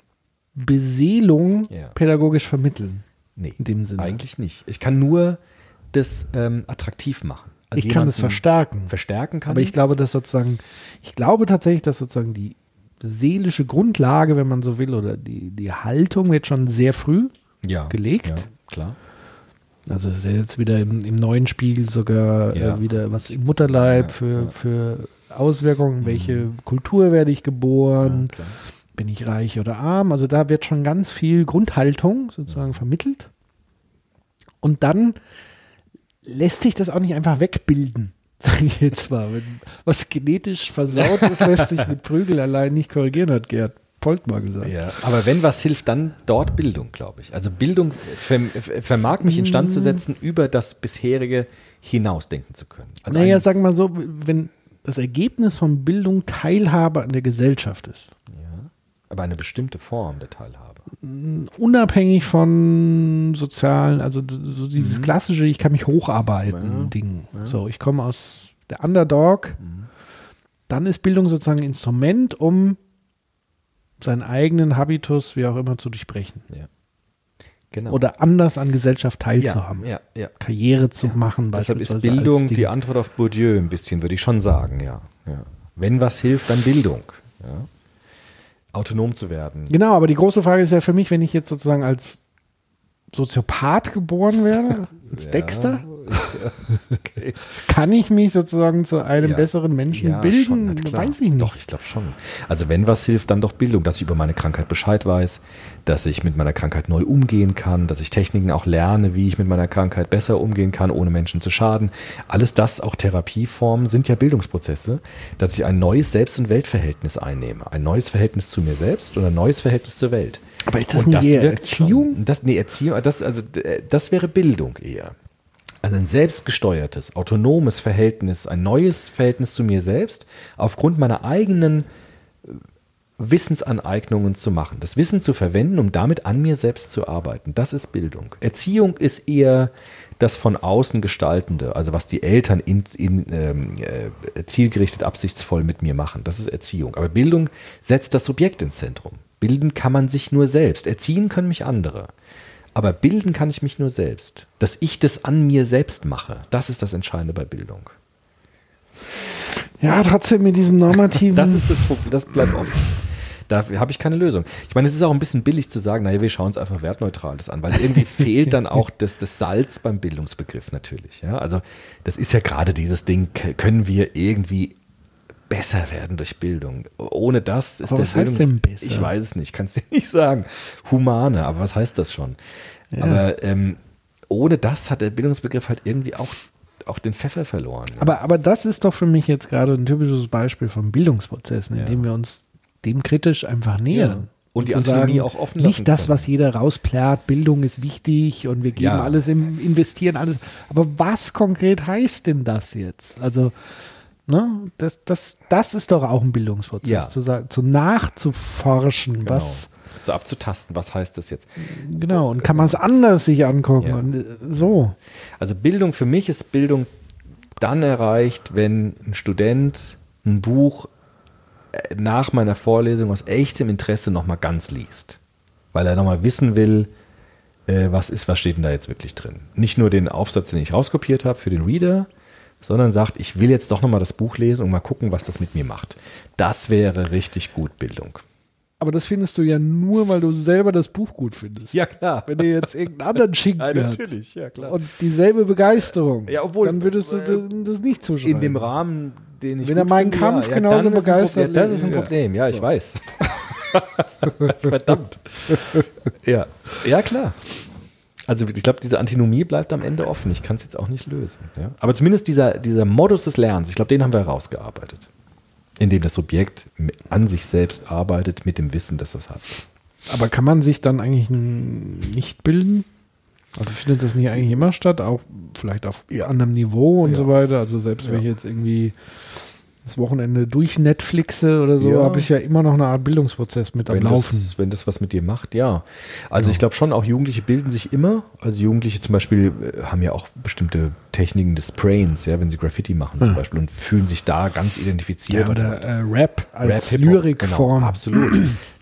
[SPEAKER 1] Beseelung
[SPEAKER 2] Ja.
[SPEAKER 1] pädagogisch vermitteln.
[SPEAKER 2] Nee,
[SPEAKER 1] In dem Sinne.
[SPEAKER 2] eigentlich nicht. Ich kann nur das ähm, attraktiv machen. Also
[SPEAKER 1] ich kann es verstärken.
[SPEAKER 2] Verstärken kann
[SPEAKER 1] Aber ich glaube, dass sozusagen, ich glaube tatsächlich, dass sozusagen die seelische Grundlage, wenn man so will, oder die, die Haltung wird schon sehr früh
[SPEAKER 2] ja,
[SPEAKER 1] gelegt.
[SPEAKER 2] Ja, klar.
[SPEAKER 1] Also es ist ja jetzt wieder im, im neuen Spiegel sogar
[SPEAKER 2] Ja.
[SPEAKER 1] äh, wieder was im Mutterleib für, für Auswirkungen, welche Kultur werde ich geboren, bin ich reich oder arm. Also da wird schon ganz viel Grundhaltung sozusagen vermittelt. Und dann lässt sich das auch nicht einfach wegbilden, sage ich jetzt mal. Wenn was genetisch versaut ist, lässt sich mit Prügel allein nicht korrigieren, hat Gerd Polt mal gesagt.
[SPEAKER 2] Ja, aber wenn was hilft, dann dort Bildung, glaube ich. Also Bildung verm vermag mich instand zu setzen, über das bisherige hinausdenken zu können. Also
[SPEAKER 1] naja, sagen wir mal so, wenn das Ergebnis von Bildung Teilhabe an der Gesellschaft ist,
[SPEAKER 2] aber eine bestimmte Form der Teilhabe.
[SPEAKER 1] unabhängig von sozialen, also so dieses klassische, ich kann mich hocharbeiten
[SPEAKER 2] Mhm. Ja.
[SPEAKER 1] Ding. So, ich komme aus der Underdog,
[SPEAKER 2] Mhm.
[SPEAKER 1] dann ist Bildung sozusagen ein Instrument, um seinen eigenen Habitus, wie auch immer, zu durchbrechen.
[SPEAKER 2] Ja. Genau.
[SPEAKER 1] Oder anders an Gesellschaft teilzuhaben.
[SPEAKER 2] ja, ja, ja.
[SPEAKER 1] Karriere zu machen.
[SPEAKER 2] Deshalb ist Bildung die Antwort auf Bourdieu ein bisschen, würde ich schon sagen, ja. ja. Wenn was hilft, dann Bildung. Ja. Autonom zu werden.
[SPEAKER 1] Genau, aber die große Frage ist ja für mich, wenn ich jetzt sozusagen als Soziopath geboren werde, als
[SPEAKER 2] Ja.
[SPEAKER 1] Dexter,
[SPEAKER 2] Okay.
[SPEAKER 1] kann ich mich sozusagen zu einem
[SPEAKER 2] Ja.
[SPEAKER 1] besseren Menschen
[SPEAKER 2] Ja,
[SPEAKER 1] bilden?
[SPEAKER 2] schon.
[SPEAKER 1] Weiß ich nicht.
[SPEAKER 2] Doch, ich glaube schon. Also wenn was hilft, dann doch Bildung, dass ich über meine Krankheit Bescheid weiß, dass ich mit meiner Krankheit neu umgehen kann, dass ich Techniken auch lerne, wie ich mit meiner Krankheit besser umgehen kann, ohne Menschen zu schaden. Alles das, auch Therapieformen, sind ja Bildungsprozesse, dass ich ein neues Selbst- und Weltverhältnis einnehme. Ein neues Verhältnis zu mir selbst und ein neues Verhältnis zur Welt.
[SPEAKER 1] Aber ist das
[SPEAKER 2] Und
[SPEAKER 1] nicht eher Erziehung?
[SPEAKER 2] Schon. Das, nee, Erziehung, das, also, das wäre Bildung eher. Also ein selbstgesteuertes, autonomes Verhältnis, ein neues Verhältnis zu mir selbst, aufgrund meiner eigenen äh, Wissensaneignungen zu machen. Das Wissen zu verwenden, um damit an mir selbst zu arbeiten. Das ist Bildung. Erziehung ist eher das von außen gestaltende, also was die Eltern in, in, ähm, äh, zielgerichtet, absichtsvoll mit mir machen. Das ist Erziehung. Aber Bildung setzt das Subjekt ins Zentrum. Bilden kann man sich nur selbst. Erziehen können mich andere. Aber bilden kann ich mich nur selbst. Dass ich das an mir selbst mache, das ist das Entscheidende bei Bildung.
[SPEAKER 1] Ja, trotzdem mit diesem normativen.
[SPEAKER 2] Das ist das Problem, das bleibt offen. Da habe ich keine Lösung. Ich meine, es ist auch ein bisschen billig zu sagen, naja, wir schauen uns einfach Wertneutrales an, weil irgendwie fehlt dann auch das, das Salz beim Bildungsbegriff natürlich. Ja? Also das ist ja gerade dieses Ding, können wir irgendwie besser werden durch Bildung. Ohne das ist
[SPEAKER 1] Aber
[SPEAKER 2] der
[SPEAKER 1] was heißt
[SPEAKER 2] Bildungs-
[SPEAKER 1] denn besser?
[SPEAKER 2] Ich weiß es nicht, kann es dir nicht sagen. Humane, aber was heißt das schon? Aber ähm, ohne das hat der Bildungsbegriff halt irgendwie auch, auch den Pfeffer verloren. ne?
[SPEAKER 1] aber, aber das ist doch für mich jetzt gerade ein typisches Beispiel von Bildungsprozessen, in
[SPEAKER 2] Ja.
[SPEAKER 1] dem wir uns dem kritisch einfach nähern.
[SPEAKER 2] Ja. Und die
[SPEAKER 1] zu
[SPEAKER 2] Autonomie auch offen lassen
[SPEAKER 1] Nicht das,
[SPEAKER 2] können.
[SPEAKER 1] was jeder rausplärrt, Bildung ist wichtig und wir geben
[SPEAKER 2] Ja.
[SPEAKER 1] alles im, investieren alles. Aber was konkret heißt denn das jetzt? Also, ne, das, das, das ist doch auch ein Bildungsprozess,
[SPEAKER 2] Ja.
[SPEAKER 1] zu, sagen, zu nachzuforschen,
[SPEAKER 2] Genau.
[SPEAKER 1] was,
[SPEAKER 2] so abzutasten, was heißt das jetzt?
[SPEAKER 1] genau, und kann man es anders sich angucken
[SPEAKER 2] Ja.
[SPEAKER 1] und äh, so.
[SPEAKER 2] Also Bildung für mich ist Bildung dann erreicht, wenn ein Student ein Buch äh, nach meiner Vorlesung aus echtem Interesse nochmal ganz liest. Weil er nochmal wissen will, äh, was ist, was steht denn da jetzt wirklich drin. Nicht nur den Aufsatz, den ich rauskopiert habe für den Reader, sondern sagt, ich will jetzt doch nochmal das Buch lesen und mal gucken, was das mit mir macht. Das wäre richtig gut Bildung.
[SPEAKER 1] Aber das findest du ja nur, weil du selber das Buch gut findest.
[SPEAKER 2] klar.
[SPEAKER 1] Wenn du jetzt irgendeinen anderen Schinken
[SPEAKER 2] Ja, natürlich, ja klar.
[SPEAKER 1] und dieselbe Begeisterung,
[SPEAKER 2] Ja, obwohl,
[SPEAKER 1] dann würdest du
[SPEAKER 2] äh,
[SPEAKER 1] das- nicht zuschreiben.
[SPEAKER 2] In dem Rahmen, den ich
[SPEAKER 1] Wenn er meinen
[SPEAKER 2] finde,
[SPEAKER 1] Kampf
[SPEAKER 2] ja,
[SPEAKER 1] genauso begeistert.
[SPEAKER 2] Das ist ein
[SPEAKER 1] ja.
[SPEAKER 2] Problem, ja, ich weiß. Verdammt. Ja. ja, klar. Also ich glaube, diese Antinomie bleibt am Ende offen. Ich kann es jetzt auch nicht lösen. Ja? Aber zumindest dieser, dieser Modus des Lernens, ich glaube, den haben wir herausgearbeitet. Indem das Subjekt an sich selbst arbeitet mit dem Wissen, dass das hat.
[SPEAKER 1] Aber kann man sich dann eigentlich nicht bilden? Also findet das nicht eigentlich immer statt, auch vielleicht auf anderem Niveau und
[SPEAKER 2] Ja.
[SPEAKER 1] so weiter. Also selbst wenn
[SPEAKER 2] Ja.
[SPEAKER 1] ich jetzt irgendwie das Wochenende durch Netflixe oder so,
[SPEAKER 2] Ja.
[SPEAKER 1] habe ich ja immer noch eine Art Bildungsprozess mit am
[SPEAKER 2] Wenn
[SPEAKER 1] Laufen.
[SPEAKER 2] das, wenn das was mit dir macht, ja. Also ich glaube schon, auch Jugendliche bilden sich immer. Also Jugendliche zum Beispiel äh, haben ja auch bestimmte Techniken des Sprayens, ja, wenn sie Graffiti machen zum Beispiel und fühlen sich da ganz identifiziert.
[SPEAKER 1] Ja, oder äh, Rap als
[SPEAKER 2] Rap,
[SPEAKER 1] Lyrikform.
[SPEAKER 2] Genau, absolut.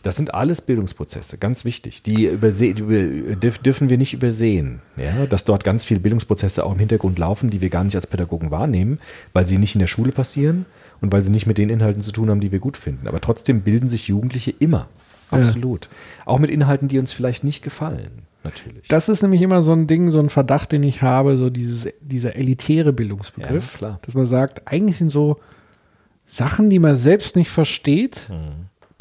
[SPEAKER 2] Das sind alles Bildungsprozesse, ganz wichtig. Die, überse die über- dürfen wir nicht übersehen. Ja? Dass dort ganz viele Bildungsprozesse auch im Hintergrund laufen, die wir gar nicht als Pädagogen wahrnehmen, weil sie nicht in der Schule passieren und weil sie nicht mit den Inhalten zu tun haben, die wir gut finden. Aber trotzdem bilden sich Jugendliche immer.
[SPEAKER 1] Ja.
[SPEAKER 2] Absolut. Auch mit Inhalten, die uns vielleicht nicht gefallen. Natürlich.
[SPEAKER 1] Das ist nämlich immer so ein Ding, so ein Verdacht, den ich habe, so dieses, dieser elitäre Bildungsbegriff.
[SPEAKER 2] Ja, klar.
[SPEAKER 1] Dass man sagt, eigentlich sind so Sachen, die man selbst nicht versteht,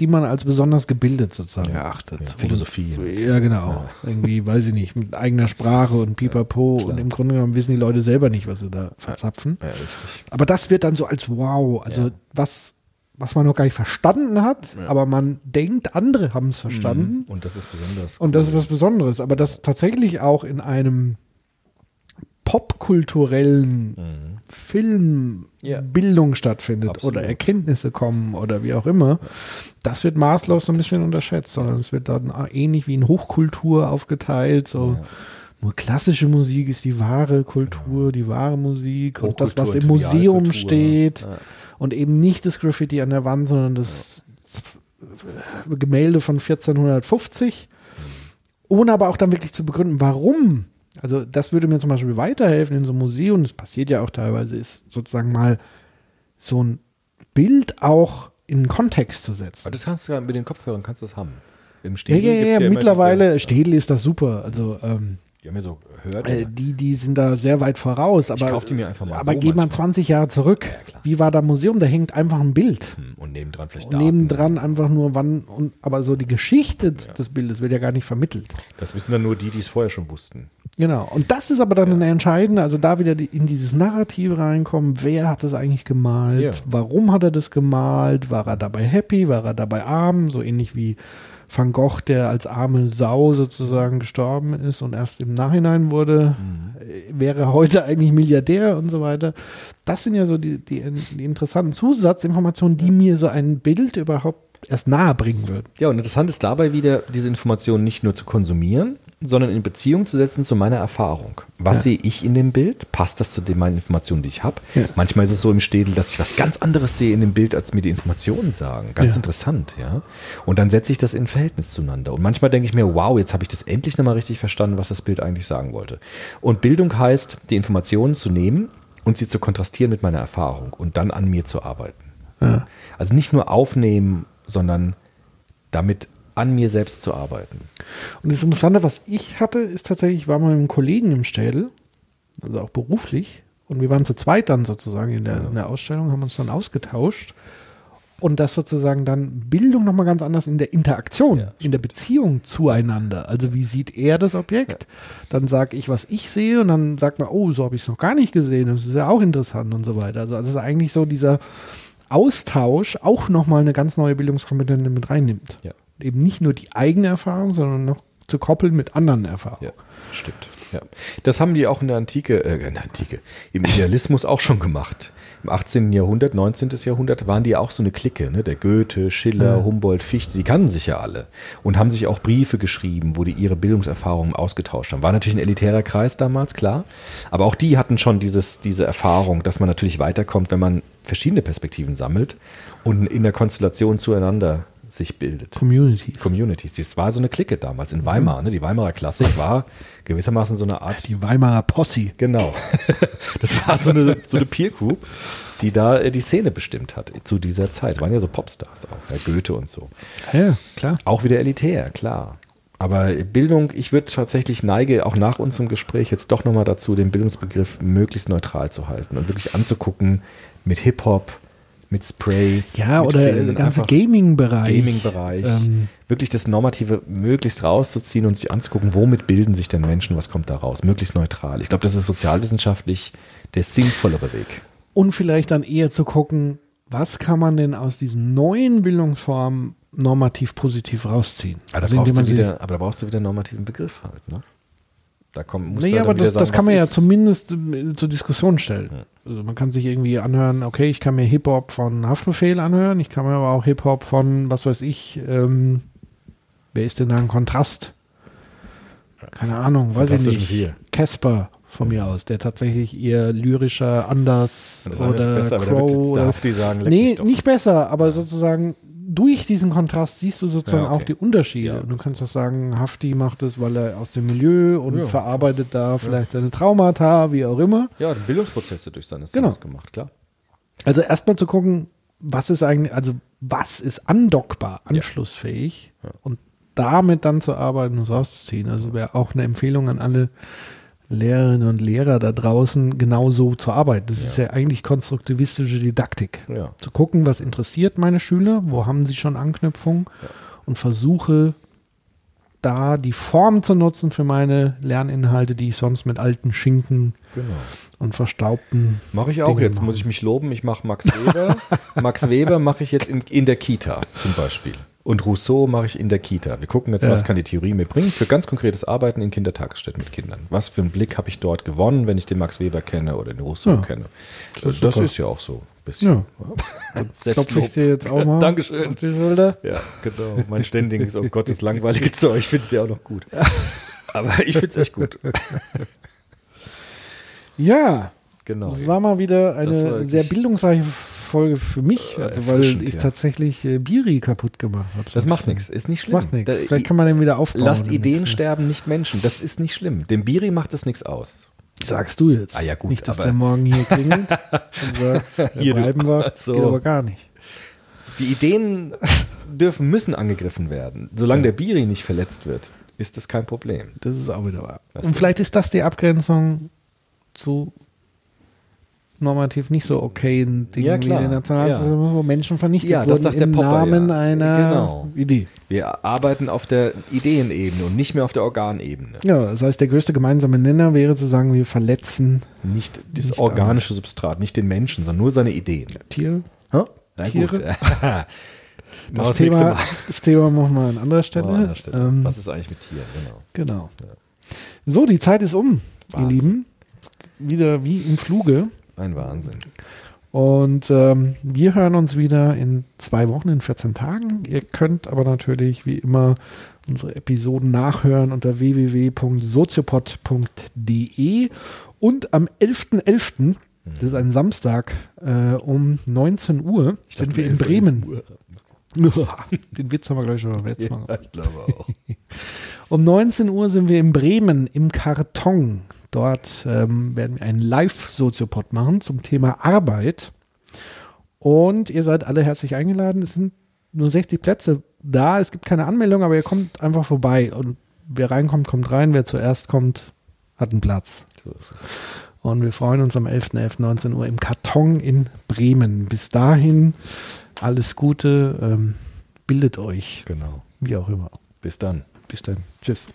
[SPEAKER 1] die man als besonders gebildet sozusagen erachtet.
[SPEAKER 2] Mhm. Ja, Philosophie.
[SPEAKER 1] Ja, genau. Irgendwie, weiß ich nicht, mit eigener Sprache und pipapo. und im Grunde genommen wissen die Leute selber nicht, was sie da verzapfen.
[SPEAKER 2] Ja, richtig.
[SPEAKER 1] Aber das wird dann so als wow, also
[SPEAKER 2] Ja.
[SPEAKER 1] was, was man noch gar nicht verstanden hat, aber man denkt, andere haben es verstanden.
[SPEAKER 2] Und das ist besonders.
[SPEAKER 1] Und das ist was Besonderes. Aber das tatsächlich auch in einem popkulturellen Film
[SPEAKER 2] Ja.
[SPEAKER 1] Stattfindet
[SPEAKER 2] Absolut.
[SPEAKER 1] oder Erkenntnisse kommen oder wie auch immer, das wird maßlos so ein bisschen unterschätzt, sondern es wird dann ähnlich wie in Hochkultur aufgeteilt, so nur klassische Musik ist die wahre Kultur, die wahre Musik und das, was im Museum
[SPEAKER 2] Trivialkultur.
[SPEAKER 1] steht
[SPEAKER 2] Ja.
[SPEAKER 1] und eben nicht das Graffiti an der Wand, sondern das Gemälde von 1450, ohne aber auch dann wirklich zu begründen, warum. Also das würde mir zum Beispiel weiterhelfen in so einem Museum, das passiert ja auch teilweise, ist sozusagen mal so ein Bild auch in einen Kontext zu setzen.
[SPEAKER 2] Aber das kannst du ja mit den Kopfhörern kannst du das haben. Im
[SPEAKER 1] Ja,
[SPEAKER 2] Städel
[SPEAKER 1] ja,
[SPEAKER 2] gibt's
[SPEAKER 1] ja,
[SPEAKER 2] immer
[SPEAKER 1] mittlerweile,
[SPEAKER 2] diese-
[SPEAKER 1] Städel ist das super. Also ähm,
[SPEAKER 2] Die haben ja so gehört.
[SPEAKER 1] äh, die, die sind da sehr weit voraus. Aber,
[SPEAKER 2] kauf die mir einfach mal
[SPEAKER 1] aber
[SPEAKER 2] so
[SPEAKER 1] geh mal
[SPEAKER 2] manchmal.
[SPEAKER 1] 20 Jahre zurück.
[SPEAKER 2] Ja.
[SPEAKER 1] Wie war da Museum? Da hängt einfach ein Bild.
[SPEAKER 2] Hm, Und nebendran vielleicht
[SPEAKER 1] Und
[SPEAKER 2] Daten.
[SPEAKER 1] nebendran einfach nur wann und aber so die Geschichte des Bildes wird ja gar nicht vermittelt.
[SPEAKER 2] Das wissen dann nur die, die es vorher schon wussten.
[SPEAKER 1] Genau. Und das ist aber dann eine entscheidende, also da wieder die, in dieses Narrativ reinkommen, wer hat das eigentlich gemalt,
[SPEAKER 2] Ja.
[SPEAKER 1] warum hat er das gemalt, war er dabei happy, war er dabei arm, so ähnlich wie Van Gogh, der als arme Sau sozusagen gestorben ist und erst im Nachhinein wurde, äh, wäre heute eigentlich Milliardär und so weiter. Das sind ja so die, die, die interessanten Zusatzinformationen, die mir so ein Bild überhaupt erst nahe bringen würden.
[SPEAKER 2] Ja, und interessant ist dabei wieder, diese Informationen nicht nur zu konsumieren, sondern in Beziehung zu setzen zu meiner Erfahrung. Was
[SPEAKER 1] Ja.
[SPEAKER 2] sehe ich in dem Bild? Passt das zu den meinen Informationen, die ich habe?
[SPEAKER 1] Ja.
[SPEAKER 2] Manchmal ist es so im Städel, dass ich was ganz anderes sehe in dem Bild, als mir die Informationen sagen. Ganz
[SPEAKER 1] Ja.
[SPEAKER 2] interessant, ja. Und dann setze ich das in Verhältnis zueinander. Und manchmal denke ich mir, wow, jetzt habe ich das endlich nochmal richtig verstanden, was das Bild eigentlich sagen wollte. Und Bildung heißt, die Informationen zu nehmen und sie zu kontrastieren mit meiner Erfahrung und dann an mir zu arbeiten. Also nicht nur aufnehmen, sondern damit an mir selbst zu arbeiten.
[SPEAKER 1] Und das Interessante, was ich hatte, ist tatsächlich, ich war mal mit einem Kollegen im Städel, also auch beruflich, und wir waren zu zweit dann sozusagen in der, in der Ausstellung, haben uns dann ausgetauscht. Und das sozusagen dann Bildung nochmal ganz anders in der Interaktion, in der Beziehung zueinander. Also wie sieht er das Objekt? Dann sage ich, was ich sehe und dann sagt man, oh, so habe ich es noch gar nicht gesehen. Das ist ja auch interessant und so weiter. Also das ist eigentlich so dieser Austausch auch nochmal eine ganz neue Bildungskompetenz mit reinnimmt.
[SPEAKER 2] Ja.
[SPEAKER 1] Eben nicht nur die eigene Erfahrung, sondern noch zu koppeln mit anderen Erfahrungen.
[SPEAKER 2] Ja, stimmt. Ja. Das haben die auch in der Antike, äh, in der Antike, im Idealismus auch schon gemacht. Im 18. Jahrhundert, 19. Jahrhundert waren die auch so eine Clique, ne? Der Goethe, Schiller, Humboldt, Fichte, die kannten sich ja alle und haben sich auch Briefe geschrieben, wo die ihre Bildungserfahrungen ausgetauscht haben. War natürlich ein elitärer Kreis damals, klar. Aber auch die hatten schon dieses, diese Erfahrung, dass man natürlich weiterkommt, wenn man verschiedene Perspektiven sammelt und in der Konstellation zueinander sich bildet.
[SPEAKER 1] Communities.
[SPEAKER 2] Communities. Das war so eine Clique damals in Weimar. Ne? Die Weimarer Klassik war gewissermaßen so eine Art.
[SPEAKER 1] Die Weimarer Posse.
[SPEAKER 2] Genau. Das war so eine, so eine Peer Group, die da äh, die Szene bestimmt hat zu dieser Zeit. Waren ja so Popstars auch, ja, Goethe und so.
[SPEAKER 1] Ja, klar.
[SPEAKER 2] Auch wieder elitär, klar. Aber Bildung, ich würde tatsächlich neige, auch nach unserem Gespräch jetzt doch nochmal dazu, den Bildungsbegriff möglichst neutral zu halten und wirklich anzugucken mit Hip-Hop, mit Sprays.
[SPEAKER 1] Ja,
[SPEAKER 2] mit
[SPEAKER 1] oder der ganze Gaming-Bereich.
[SPEAKER 2] Gaming-Bereich,
[SPEAKER 1] Ähm,
[SPEAKER 2] wirklich das Normative möglichst rauszuziehen und sich anzugucken, womit bilden sich denn Menschen, was kommt da raus, möglichst neutral. Ich glaube, das ist sozialwissenschaftlich der sinnvollere Weg.
[SPEAKER 1] und vielleicht dann eher zu gucken, was kann man denn aus diesen neuen Bildungsformen normativ positiv rausziehen?
[SPEAKER 2] Aber da,
[SPEAKER 1] Also
[SPEAKER 2] brauchst du wieder, aber da brauchst du wieder einen normativen Begriff halt. Ne? Da kommt, muss da
[SPEAKER 1] aber das, das
[SPEAKER 2] sagen,
[SPEAKER 1] kann
[SPEAKER 2] was
[SPEAKER 1] man ja zumindest äh, zur Diskussion stellen. Also man kann sich irgendwie anhören, okay, ich kann mir Hip-Hop von Haftbefehl anhören, ich kann mir aber auch Hip-Hop von, was weiß ich, ähm, wer ist denn da ein Kontrast? Keine Ahnung, weiß ich nicht. Casper von mir aus, der tatsächlich eher lyrischer, anders
[SPEAKER 2] Das
[SPEAKER 1] oder
[SPEAKER 2] besser,
[SPEAKER 1] Crow oder
[SPEAKER 2] sagen,
[SPEAKER 1] Nee, nicht besser, aber sozusagen durch diesen Kontrast siehst du sozusagen
[SPEAKER 2] Ja, okay.
[SPEAKER 1] auch die Unterschiede.
[SPEAKER 2] Ja.
[SPEAKER 1] Und du kannst auch sagen, Hafti macht es, weil er aus dem Milieu und
[SPEAKER 2] Ja.
[SPEAKER 1] verarbeitet da vielleicht seine Traumata, wie auch immer.
[SPEAKER 2] Ja, Bildungsprozesse durch seine
[SPEAKER 1] Genau.
[SPEAKER 2] Songs gemacht, klar.
[SPEAKER 1] Also erstmal zu gucken, was ist eigentlich, also was ist andockbar, anschlussfähig und damit dann zu arbeiten und rauszuziehen. Also wäre auch eine Empfehlung an alle Lehrerinnen und Lehrer da draußen, genau so zu arbeiten. Das ist ja eigentlich konstruktivistische Didaktik.
[SPEAKER 2] Ja.
[SPEAKER 1] Zu gucken, was interessiert meine Schüler, wo haben sie schon Anknüpfung und versuche da die Form zu nutzen für meine Lerninhalte, die ich sonst mit alten Schinken
[SPEAKER 2] Genau.
[SPEAKER 1] und verstaubten
[SPEAKER 2] Mache ich auch
[SPEAKER 1] Dinge
[SPEAKER 2] jetzt,
[SPEAKER 1] machen.
[SPEAKER 2] muss ich mich loben. Ich mache Max Weber. Max Weber mache ich jetzt in, in der Kita zum Beispiel. Und Rousseau mache ich in der Kita. Wir gucken jetzt,
[SPEAKER 1] Ja.
[SPEAKER 2] was kann die Theorie mir bringen für ganz konkretes Arbeiten in Kindertagesstätten mit Kindern. Was für einen Blick habe ich dort gewonnen, wenn ich den Max Weber kenne oder den Rousseau
[SPEAKER 1] Ja.
[SPEAKER 2] kenne.
[SPEAKER 1] Das
[SPEAKER 2] Das,
[SPEAKER 1] ist
[SPEAKER 2] ja auch so. ein Bisschen.
[SPEAKER 1] Ja. Klopfe ich dir jetzt auch mal
[SPEAKER 2] Dankeschön.
[SPEAKER 1] auf die Schulter.
[SPEAKER 2] Ja, genau. Mein ständiges, oh Gott, das langweilige Zeug findet ihr auch noch gut. Aber ich finde es echt gut.
[SPEAKER 1] Ja,
[SPEAKER 2] Genau.
[SPEAKER 1] das war mal wieder eine sehr bildungsreiche Folge für mich, also weil ich
[SPEAKER 2] ja.
[SPEAKER 1] tatsächlich äh, Biri kaputt gemacht habe.
[SPEAKER 2] Das macht nichts, ist nicht schlimm.
[SPEAKER 1] Macht nichts. Vielleicht kann man den wieder aufbauen.
[SPEAKER 2] Lasst Ideen
[SPEAKER 1] nächsten.
[SPEAKER 2] sterben, nicht Menschen. Das ist nicht schlimm. Dem Biri macht das nichts aus.
[SPEAKER 1] Sagst du jetzt.
[SPEAKER 2] Ah ja, gut,
[SPEAKER 1] Nicht, dass der morgen hier klingelt und sagt,
[SPEAKER 2] Hier,
[SPEAKER 1] hier
[SPEAKER 2] du-
[SPEAKER 1] bleiben wir.
[SPEAKER 2] So.
[SPEAKER 1] Geht aber gar nicht.
[SPEAKER 2] Die Ideen dürfen, müssen angegriffen werden. Solange der Biri nicht verletzt wird, ist das kein Problem.
[SPEAKER 1] Das ist auch wieder wahr.
[SPEAKER 2] Was
[SPEAKER 1] Und
[SPEAKER 2] denn?
[SPEAKER 1] vielleicht ist das die Abgrenzung zu normativ nicht so okay Dingen
[SPEAKER 2] Ja, klar.
[SPEAKER 1] wie der Nationalsozialismus, wo Menschen vernichtet
[SPEAKER 2] Ja, das
[SPEAKER 1] wurden
[SPEAKER 2] sagt der
[SPEAKER 1] im
[SPEAKER 2] Popper,
[SPEAKER 1] Namen
[SPEAKER 2] ja.
[SPEAKER 1] einer
[SPEAKER 2] Genau.
[SPEAKER 1] Idee.
[SPEAKER 2] Wir arbeiten auf der Ideenebene und nicht mehr auf der Organebene.
[SPEAKER 1] Ja, das heißt, der größte gemeinsame Nenner wäre zu sagen, wir verletzen
[SPEAKER 2] Nicht das
[SPEAKER 1] Nicht
[SPEAKER 2] organische Substrat, nicht den Menschen, sondern nur seine Ideen.
[SPEAKER 1] Tiere.
[SPEAKER 2] Na
[SPEAKER 1] Tiere. Das
[SPEAKER 2] Das
[SPEAKER 1] Thema,
[SPEAKER 2] Mal.
[SPEAKER 1] das Thema machen wir an anderer Stelle.
[SPEAKER 2] An Stelle.
[SPEAKER 1] Ähm,
[SPEAKER 2] Was ist eigentlich mit Tieren? Genau.
[SPEAKER 1] genau. So, die Zeit ist um, ihr
[SPEAKER 2] Wahnsinn.
[SPEAKER 1] Lieben. Wieder wie im Fluge.
[SPEAKER 2] Ein Wahnsinn.
[SPEAKER 1] Und ähm, wir hören uns wieder in zwei Wochen, in 14 Tagen. Ihr könnt aber natürlich wie immer unsere Episoden nachhören unter www.soziopod.de und am 11.11., das ist ein Samstag, äh, um 19 Uhr sind wir in Bremen. Den Witz haben wir gleich schon beim Mal.
[SPEAKER 2] Ja, ich glaube auch.
[SPEAKER 1] Um 19 Uhr sind wir in Bremen im Karton. Dort ähm, werden wir einen Live-Soziopod machen zum Thema Arbeit. Und ihr seid alle herzlich eingeladen. Es sind nur 60 Plätze da. Es gibt keine Anmeldung, aber ihr kommt einfach vorbei. Und wer reinkommt, kommt rein. Wer zuerst kommt, hat einen Platz.
[SPEAKER 2] So.
[SPEAKER 1] Und wir freuen uns am 11.11. 19 Uhr im Karton in Bremen. Bis dahin alles Gute. Ähm, bildet euch,
[SPEAKER 2] Genau.
[SPEAKER 1] wie auch immer.
[SPEAKER 2] Bis dann.
[SPEAKER 1] Bis dann. Tschüss.